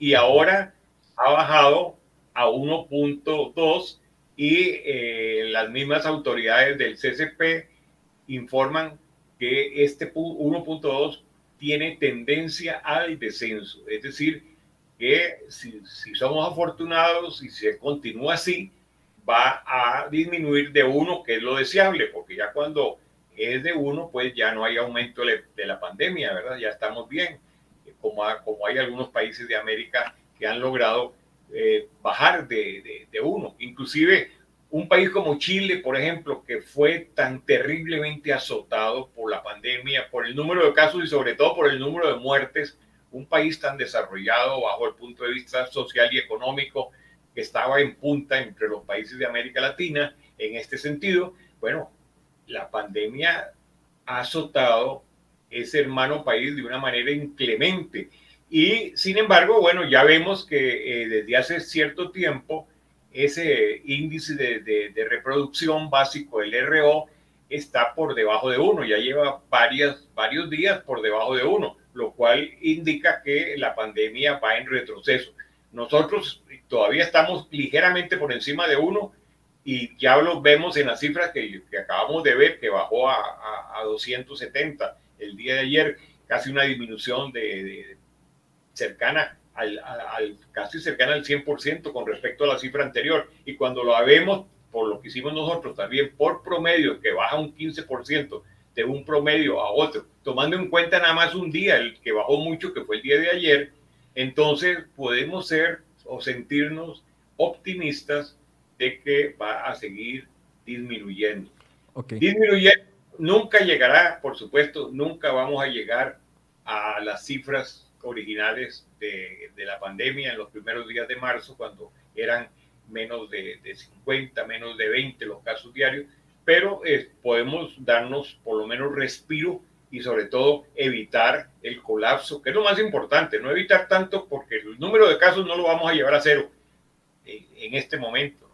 [SPEAKER 2] Y ahora ha bajado a 1.2 y eh, las mismas autoridades del CCP informan que este 1.2 tiene tendencia al descenso. Es decir, que si, si somos afortunados y se continúa así, va a disminuir de uno, que es lo deseable, porque ya cuando es de uno, pues ya no hay aumento de la pandemia, ¿verdad? Ya estamos bien, como, como hay algunos países de América que han logrado eh, bajar de, de, uno. Inclusive un país como Chile, por ejemplo, que fue tan terriblemente azotado por la pandemia, por el número de casos y sobre todo por el número de muertes, un país tan desarrollado bajo el punto de vista social y económico, que estaba en punta entre los países de América Latina en este sentido. Bueno, la pandemia ha azotado ese hermano país de una manera inclemente. Y sin embargo, bueno, ya vemos que eh, desde hace cierto tiempo ese índice de, reproducción básico, el RO, está por debajo de uno, ya lleva varias, varios días por debajo de uno, lo cual indica que la pandemia va en retroceso. Nosotros todavía estamos ligeramente por encima de uno y ya lo vemos en las cifras que, acabamos de ver, que bajó a, a, 270 el día de ayer, casi una disminución de, cercana al, al, casi cercana al 100% con respecto a la cifra anterior. Y cuando lo vemos, por lo que hicimos nosotros también, por promedio, que baja un 15% de un promedio a otro, tomando en cuenta nada más un día, el que bajó mucho, que fue el día de ayer, entonces podemos ser o sentirnos optimistas de que va a seguir disminuyendo. Disminuyendo, nunca llegará, por supuesto, nunca vamos a llegar a las cifras originales de, la pandemia en los primeros días de marzo, cuando eran menos de, 50, menos de 20 los casos diarios, pero eh, podemos darnos por lo menos respiro y sobre todo evitar el colapso, que es lo más importante, no evitar tanto porque el número de casos no lo vamos a llevar a cero en, este momento.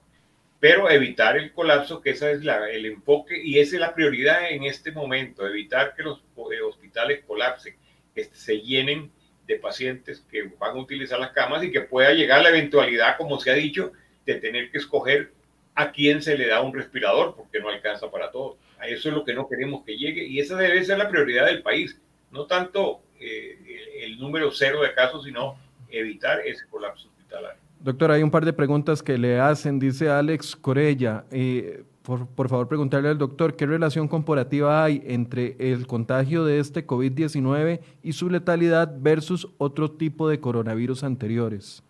[SPEAKER 2] pero evitar el colapso, que ese es el enfoque y esa es la prioridad en este momento, evitar que los eh, hospitales colapsen, que se llenen de pacientes que van a utilizar las camas y que pueda llegar la eventualidad, como se ha dicho, de tener que escoger a quién se le da un respirador porque no alcanza para todo. A eso es lo que no queremos que llegue y esa debe ser la prioridad del país, no tanto eh, el número cero de casos, sino evitar ese colapso hospitalario.
[SPEAKER 1] Doctor, hay un par de preguntas que le hacen, dice Alex Corella. Eh, por, favor, preguntarle al doctor, ¿qué relación comparativa hay entre el contagio de este COVID-19 y su letalidad versus otro tipo de coronavirus anteriores?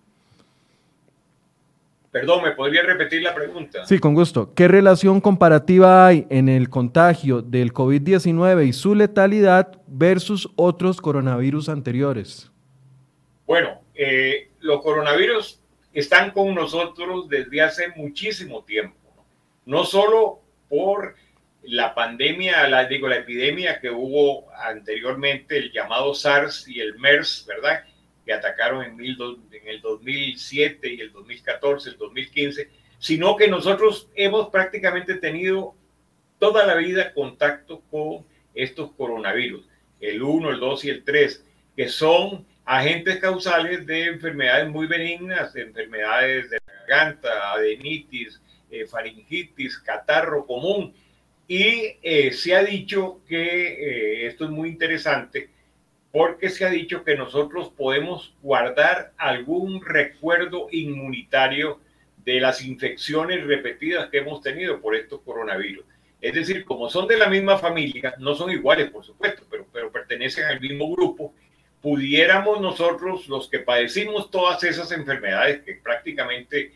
[SPEAKER 2] Perdón, ¿me podría repetir la pregunta?
[SPEAKER 1] Sí, con gusto. ¿Qué relación comparativa hay en el contagio del COVID-19 y su letalidad versus otros coronavirus anteriores?
[SPEAKER 2] Bueno, eh, los coronavirus están con nosotros desde hace muchísimo tiempo, no solo por la pandemia, la, digo, la epidemia que hubo anteriormente, el llamado SARS y el MERS, ¿verdad? Que atacaron en, en el 2007 y el 2014, el 2015, sino que nosotros hemos prácticamente tenido toda la vida contacto con estos coronavirus, el 1, el 2 y el 3, que son agentes causales de enfermedades muy benignas, enfermedades de la garganta, adenitis, eh, faringitis, catarro común. Y eh, se ha dicho que eh, esto es muy interesante porque se ha dicho que nosotros podemos guardar algún recuerdo inmunitario de las infecciones repetidas que hemos tenido por estos coronavirus. Es decir, como son de la misma familia, no son iguales, por supuesto, pero, pero pertenecen al mismo grupo, pudiéramos nosotros, los que padecimos todas esas enfermedades, que prácticamente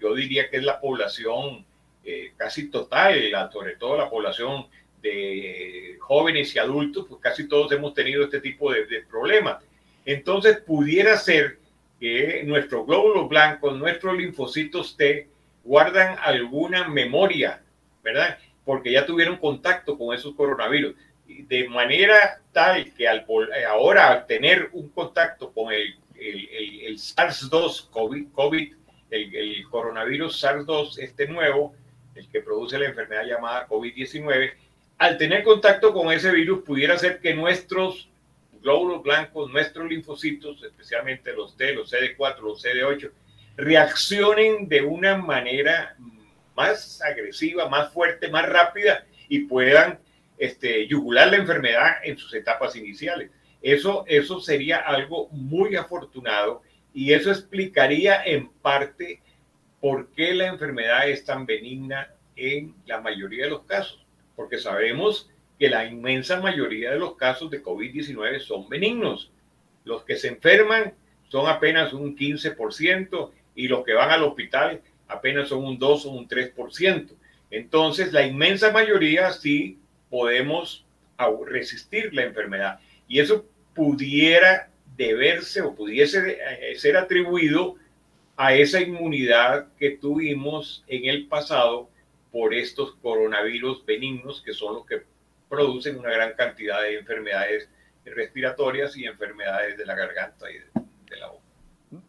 [SPEAKER 2] yo diría que es la población eh, casi total, sobre todo la población de jóvenes y adultos, pues casi todos hemos tenido este tipo de, de problemas. Entonces pudiera ser que nuestros glóbulos blancos, nuestros linfocitos T, guardan alguna memoria, ¿verdad? Porque ya tuvieron contacto con esos coronavirus de manera tal que al, eh, ahora al tener un contacto con el, el, SARS-2 COVID, COVID el, coronavirus SARS-2, este nuevo, el que produce la enfermedad llamada COVID-19, al tener contacto con ese virus pudiera ser que nuestros glóbulos blancos, nuestros linfocitos, especialmente los T, los CD4, los CD8, reaccionen de una manera más agresiva, más fuerte, más rápida y puedan este, yugular la enfermedad en sus etapas iniciales. Eso, eso sería algo muy afortunado y eso explicaría en parte por qué la enfermedad es tan benigna en la mayoría de los casos, porque sabemos que la inmensa mayoría de los casos de COVID-19 son benignos. Los que se enferman son apenas un 15% y los que van al hospital apenas son un 2 o un 3%. Entonces, la inmensa mayoría sí podemos resistir la enfermedad. Y eso pudiera deberse o pudiese eh, ser atribuido a esa inmunidad que tuvimos en el pasado por estos coronavirus benignos que son los que producen una gran cantidad de enfermedades respiratorias y enfermedades de la garganta y de la boca.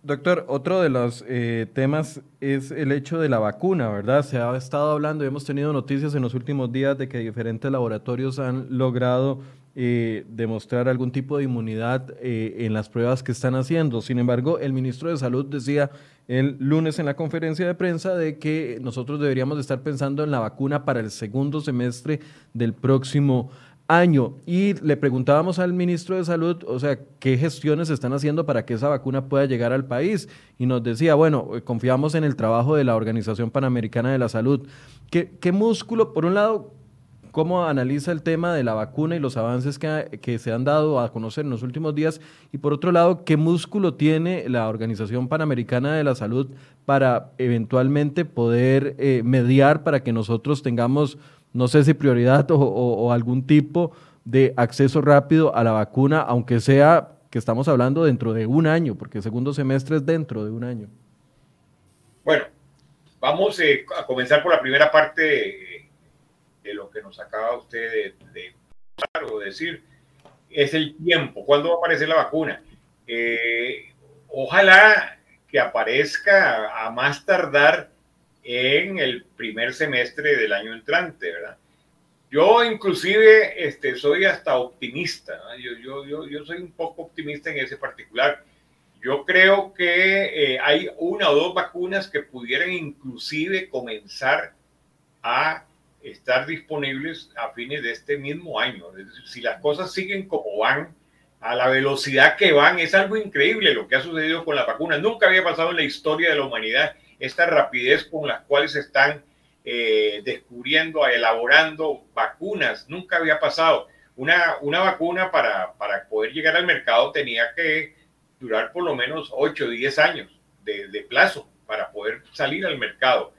[SPEAKER 1] Doctor, otro de los eh, temas es el hecho de la vacuna, ¿verdad? Se ha estado hablando y hemos tenido noticias en los últimos días de que diferentes laboratorios han logrado eh, demostrar algún tipo de inmunidad eh, en las pruebas que están haciendo. Sin embargo, el ministro de Salud decía el lunes en la conferencia de prensa de que nosotros deberíamos estar pensando en la vacuna para el segundo semestre del próximo año. Y le preguntábamos al ministro de Salud, o sea, qué gestiones están haciendo para que esa vacuna pueda llegar al país. Y nos decía, bueno, eh, confiamos en el trabajo de la Organización Panamericana de la Salud. ¿Qué, qué músculo, por un lado, cómo analiza el tema de la vacuna y los avances que, se han dado a conocer en los últimos días? Y por otro lado, ¿qué músculo tiene la Organización Panamericana de la Salud para eventualmente poder eh, mediar para que nosotros tengamos no sé si prioridad o, algún tipo de acceso rápido a la vacuna, aunque sea que estamos hablando dentro de un año, porque el segundo semestre es dentro de un año.
[SPEAKER 2] Bueno, vamos eh, a comenzar por la primera parte de, lo que nos acaba usted de, decir. Es el tiempo. ¿Cuándo va a aparecer la vacuna? Eh, ojalá que aparezca a más tardar en el primer semestre del año entrante, ¿verdad? Yo inclusive este, soy hasta optimista, yo, yo, yo, yo, soy un poco optimista en ese particular. Yo creo que eh, hay una o dos vacunas que pudieran inclusive comenzar a estar disponibles a fines de este mismo año. Si las cosas siguen como van, a la velocidad que van, es algo increíble lo que ha sucedido con las vacunas. Nunca había pasado en la historia de la humanidad esta rapidez con la cual se están eh, descubriendo, elaborando vacunas. Nunca había pasado. Una, una vacuna para, para, poder llegar al mercado tenía que durar por lo menos 8 o 10 años de, de, plazo para poder salir al mercado.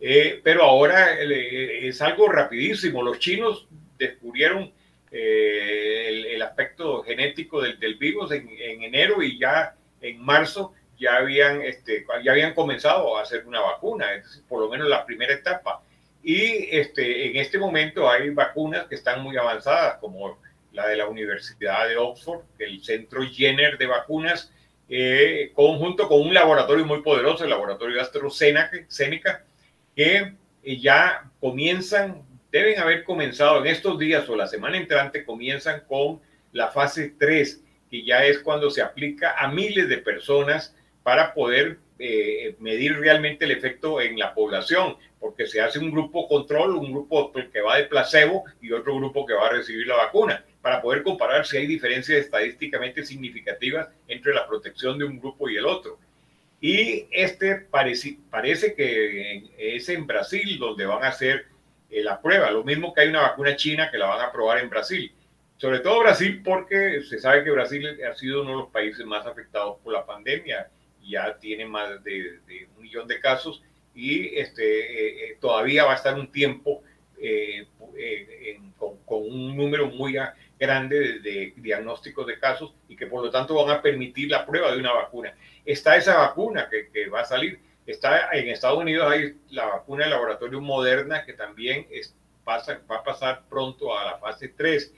[SPEAKER 2] Eh, pero ahora eh, es algo rapidísimo. Los chinos descubrieron eh, el, aspecto genético del, del virus en, en, enero y ya en marzo ya habían, este, ya habían comenzado a hacer una vacuna, es decir, por lo menos la primera etapa. Y este, en este momento hay vacunas que están muy avanzadas, como la de la Universidad de Oxford, el centro Jenner de vacunas, eh, conjunto con un laboratorio muy poderoso, el laboratorio AstraZeneca, que ya comienzan, deben haber comenzado en estos días o la semana entrante, comienzan con la fase 3, que ya es cuando se aplica a miles de personas para poder eh, medir realmente el efecto en la población, porque se hace un grupo control, un grupo que va de placebo y otro grupo que va a recibir la vacuna, para poder comparar si hay diferencias estadísticamente significativas entre la protección de un grupo y el otro. Y este parece, parece que es en Brasil donde van a hacer eh, la prueba, lo mismo que hay una vacuna china que la van a probar en Brasil. Sobre todo Brasil porque se sabe que Brasil ha sido uno de los países más afectados por la pandemia ya tiene más de, un millón de casos y este, eh, eh, todavía va a estar un tiempo eh, con, un número muy grande de, diagnósticos de casos y que por lo tanto van a permitir la prueba de una vacuna. Está esa vacuna que, va a salir. Está en Estados Unidos hay la vacuna del laboratorio Moderna que también pasa, va a pasar pronto a la fase 3.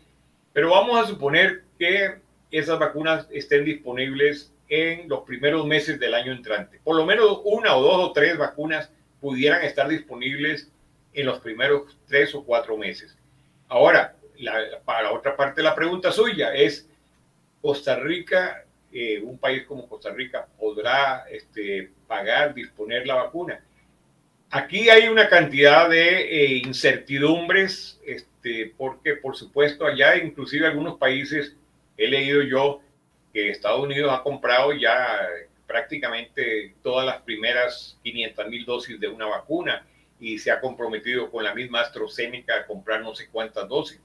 [SPEAKER 2] Pero vamos a suponer que esas vacunas estén disponibles en los primeros meses del año entrante. Por lo menos una o dos o tres vacunas pudieran estar disponibles en los primeros tres o cuatro meses. Ahora, para otra parte de la pregunta suya es, Costa Rica, eh, un país como Costa Rica, podrá este, pagar, disponer la vacuna. Aquí hay una cantidad de eh, incertidumbres, este, porque por supuesto allá inclusive algunos países, he leído yo, que Estados Unidos ha comprado ya prácticamente todas las primeras 500 mil dosis de una vacuna y se ha comprometido con la misma AstraZeneca a comprar no sé cuántas dosis.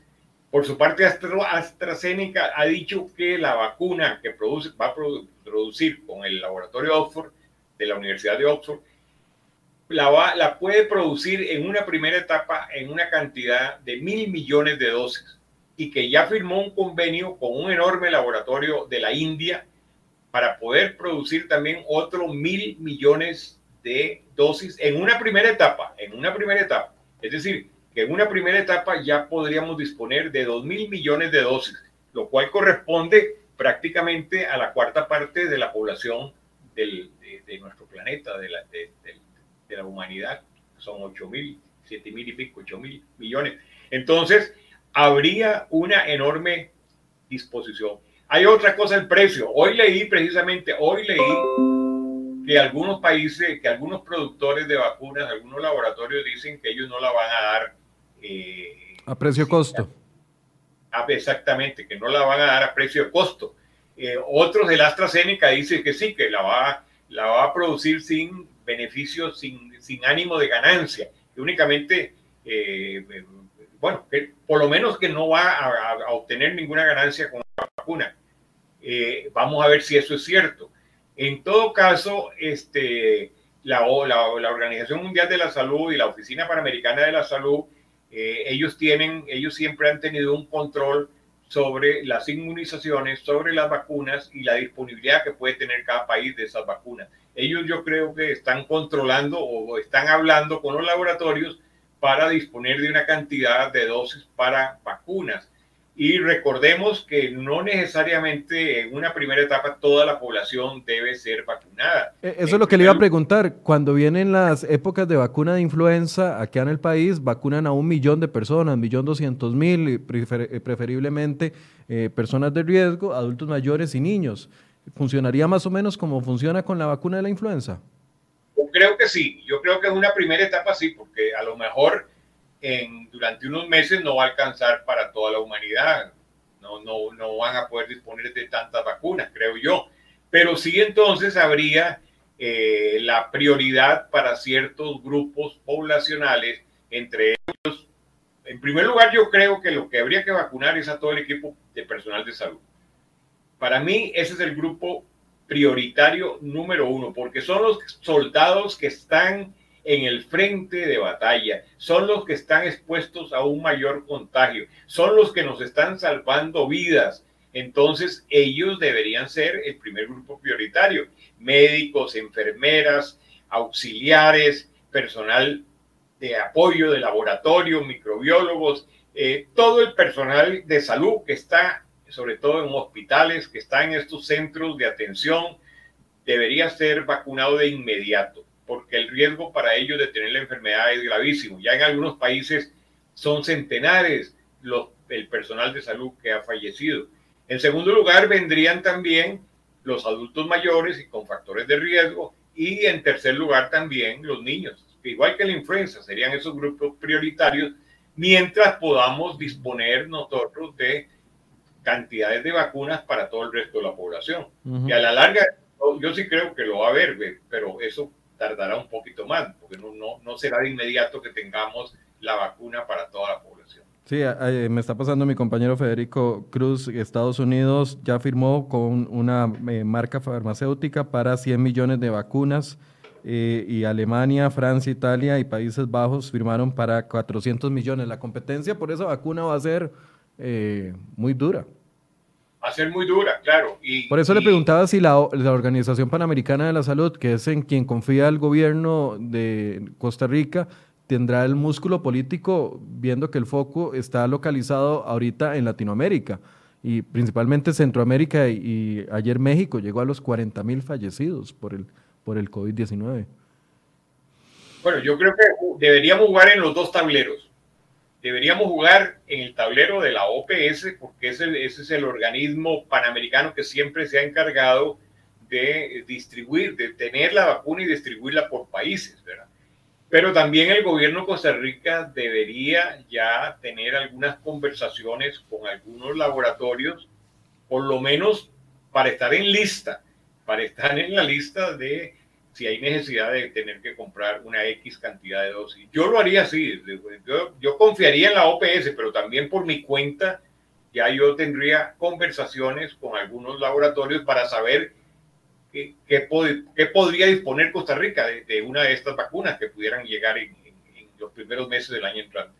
[SPEAKER 2] Por su parte, AstraZeneca ha dicho que la vacuna que produce, va a producir con el laboratorio Oxford, de la Universidad de Oxford, la, va, la puede producir en una primera etapa en una cantidad de mil millones de dosis y que ya firmó un convenio con un enorme laboratorio de la India para poder producir también otros mil millones de dosis en una primera etapa, en una primera etapa. Es decir, que en una primera etapa ya podríamos disponer de dos mil millones de dosis, lo cual corresponde prácticamente a la cuarta parte de la población del, de, nuestro planeta, de la, de, de la humanidad. Son ocho mil, siete mil y pico, ocho mil millones. Entonces, habría una enorme disposición. Hay otra cosa, el precio. Hoy leí precisamente, hoy leí que algunos países, que algunos productores de vacunas, algunos laboratorios dicen que ellos no la van a dar
[SPEAKER 1] eh, a precio costo.
[SPEAKER 2] exactamente, que no la van a dar a precio costo. Eh, otros del AstraZeneca dicen que sí, que la va, la va a producir sin beneficios, sin, sin ánimo de ganancia, que únicamente eh, bueno, que por lo menos que no va a, obtener ninguna ganancia con la vacuna. Eh, vamos a ver si eso es cierto. En todo caso, este, la, la, la, Organización Mundial de la Salud y la Oficina Panamericana de la Salud, eh, ellos tienen, ellos siempre han tenido un control sobre las inmunizaciones, sobre las vacunas y la disponibilidad que puede tener cada país de esas vacunas. Ellos yo creo que están controlando o están hablando con los laboratorios para disponer de una cantidad de dosis para vacunas. Y recordemos que no necesariamente en una primera etapa toda la población debe ser vacunada.
[SPEAKER 1] Eh, eso es lo que le iba a preguntar. Cuando vienen las épocas de vacuna de influenza aquí en el país, vacunan a un millón de personas, millón doscientos mil, eh, preferiblemente eh, personas de riesgo, adultos mayores y niños. ¿Funcionaría más o menos como funciona con la vacuna de la influenza?
[SPEAKER 2] Yo creo que sí. Yo creo que en una primera etapa sí, porque a lo mejor durante unos meses no va a alcanzar para toda la humanidad. No, no, no van a poder disponer de tantas vacunas, creo yo. Pero sí entonces habría eh, la prioridad para ciertos grupos poblacionales, entre ellos, en primer lugar, yo creo que lo que habría que vacunar es a todo el equipo de personal de salud. Para mí, ese es el grupo prioritario número uno, porque son los soldados que están en el frente de batalla, son los que están expuestos a un mayor contagio, son los que nos están salvando vidas. Entonces ellos deberían ser el primer grupo prioritario. Médicos, enfermeras, auxiliares, personal de apoyo de laboratorio, microbiólogos, eh, todo el personal de salud que está, sobre todo en hospitales, que está en estos centros de atención, debería ser vacunado de inmediato porque el riesgo para ellos de tener la enfermedad es gravísimo. Ya en algunos países son centenares los, el personal de salud que ha fallecido. En segundo lugar, vendrían también los adultos mayores y con factores de riesgo. Y en tercer lugar, también los niños, igual que la influenza, serían esos grupos prioritarios, mientras podamos disponer nosotros de cantidades de vacunas para todo el resto de la población. Y a la larga, yo sí creo que lo va a haber, pero eso tardará un poquito más, porque no, no, no será de inmediato que tengamos la vacuna para toda la población.
[SPEAKER 1] Sí, me está pasando mi compañero Federico Cruz, Estados Unidos ya firmó con una eh, marca farmacéutica para 100 millones de vacunas eh, y Alemania, Francia, Italia y Países Bajos firmaron para 400 millones. La competencia por esa vacuna va a ser eh, muy dura
[SPEAKER 2] a ser muy dura, claro. Y,
[SPEAKER 1] Por eso le preguntaba si la, Organización Panamericana de la Salud, que es en quien confía el gobierno de Costa Rica, tendrá el músculo político viendo que el foco está localizado ahorita en Latinoamérica y principalmente Centroamérica y, ayer México llegó a los 40 mil fallecidos por el, por el COVID-19.
[SPEAKER 2] Bueno, yo creo que deberíamos jugar en los dos tableros deberíamos jugar en el tablero de la OPS, porque ese, es el organismo panamericano que siempre se ha encargado de distribuir, de tener la vacuna y distribuirla por países, ¿verdad? Pero también el gobierno de Costa Rica debería ya tener algunas conversaciones con algunos laboratorios, por lo menos para estar en lista, para estar en la lista de si hay necesidad de tener que comprar una X cantidad de dosis. Yo lo haría así, yo, confiaría en la OPS, pero también por mi cuenta ya yo tendría conversaciones con algunos laboratorios para saber qué, qué, podría disponer Costa Rica de, una de estas vacunas que pudieran llegar en, los primeros meses del año entrante.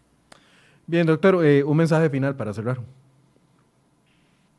[SPEAKER 1] Bien, doctor, eh, un mensaje final para cerrar.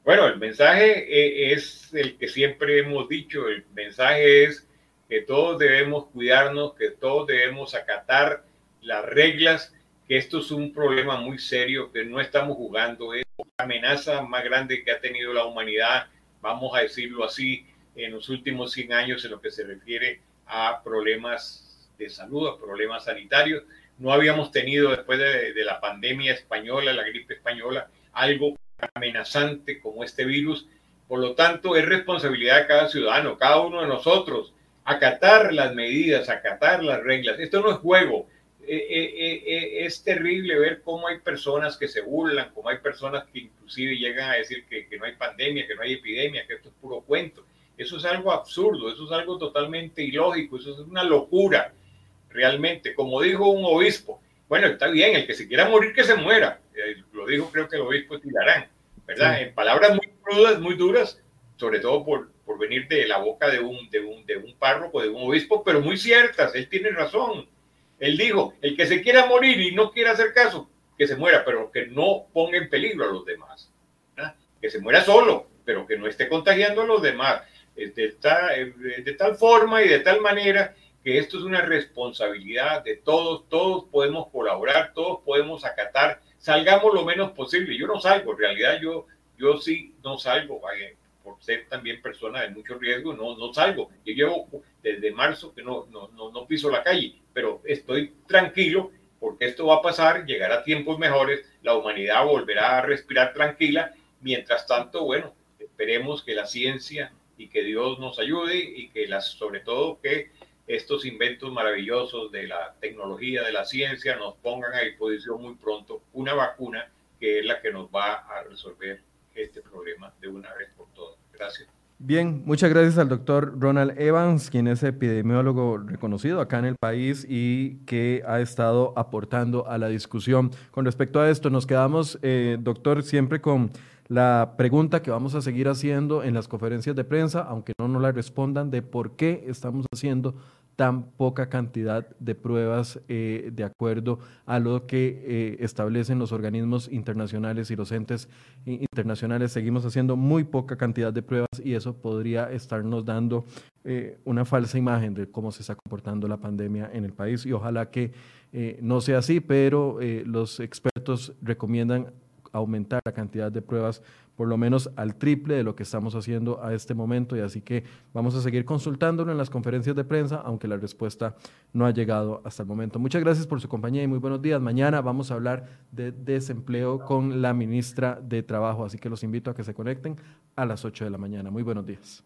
[SPEAKER 2] Bueno, el mensaje eh, es el que siempre hemos dicho, el mensaje es que todos debemos cuidarnos, que todos debemos acatar las reglas, que esto es un problema muy serio, que no estamos jugando, es la amenaza más grande que ha tenido la humanidad, vamos a decirlo así, en los últimos 100 años en lo que se refiere a problemas de salud, a problemas sanitarios. No habíamos tenido después de, de la pandemia española, la gripe española, algo amenazante como este virus. Por lo tanto, es responsabilidad de cada ciudadano, cada uno de nosotros, acatar las medidas, acatar las reglas. Esto no es juego. Eh, eh, eh, es terrible ver cómo hay personas que se burlan, cómo hay personas que inclusive llegan a decir que, que, no hay pandemia, que no hay epidemia, que esto es puro cuento. Eso es algo absurdo, eso es algo totalmente ilógico, eso es una locura, realmente. Como dijo un obispo, bueno, está bien, el que se quiera morir, que se muera. lo dijo creo que el obispo Tilarán, ¿verdad? En palabras muy crudas, muy duras, sobre todo por, por venir de la boca de un, de, un, de un párroco, de un obispo, pero muy ciertas, él tiene razón. Él dijo, el que se quiera morir y no quiera hacer caso, que se muera, pero que no ponga en peligro a los demás. Que se muera solo, pero que no esté contagiando a los demás. De, de tal forma y de tal manera que esto es una responsabilidad de todos, todos podemos colaborar, todos podemos acatar salgamos lo menos posible. Yo no salgo, en realidad yo, yo sí no salgo, por ser también persona de mucho riesgo, no, no salgo. Yo llevo desde marzo que no, no, no, piso la calle, pero estoy tranquilo porque esto va a pasar, llegará tiempos mejores, la humanidad volverá a respirar tranquila. Mientras tanto, bueno, esperemos que la ciencia y que Dios nos ayude y que las, sobre todo que estos inventos maravillosos de la tecnología, de la ciencia, nos pongan a disposición muy pronto una vacuna que es la que nos va a resolver este problema de una vez por todas. Gracias.
[SPEAKER 1] Bien, muchas gracias al doctor Ronald Evans, quien es epidemiólogo reconocido acá en el país y que ha estado aportando a la discusión. Con respecto a esto, nos quedamos, eh, doctor, siempre con la pregunta que vamos a seguir haciendo en las conferencias de prensa, aunque no nos la respondan, de por qué estamos haciendo tan poca cantidad de pruebas eh, de acuerdo a lo que eh, establecen los organismos internacionales y los entes internacionales. Seguimos haciendo muy poca cantidad de pruebas y eso podría estarnos dando eh, una falsa imagen de cómo se está comportando la pandemia en el país y ojalá que no sea así, pero los expertos recomiendan aumentar la cantidad de pruebas por lo menos al triple de lo que estamos haciendo a este momento y así que vamos a seguir consultándolo en las conferencias de prensa, aunque la respuesta no ha llegado hasta el momento. Muchas gracias por su compañía y muy buenos días. Mañana vamos a hablar de desempleo con la ministra de Trabajo, así que los invito a que se conecten a las 8 de la mañana. Muy buenos días.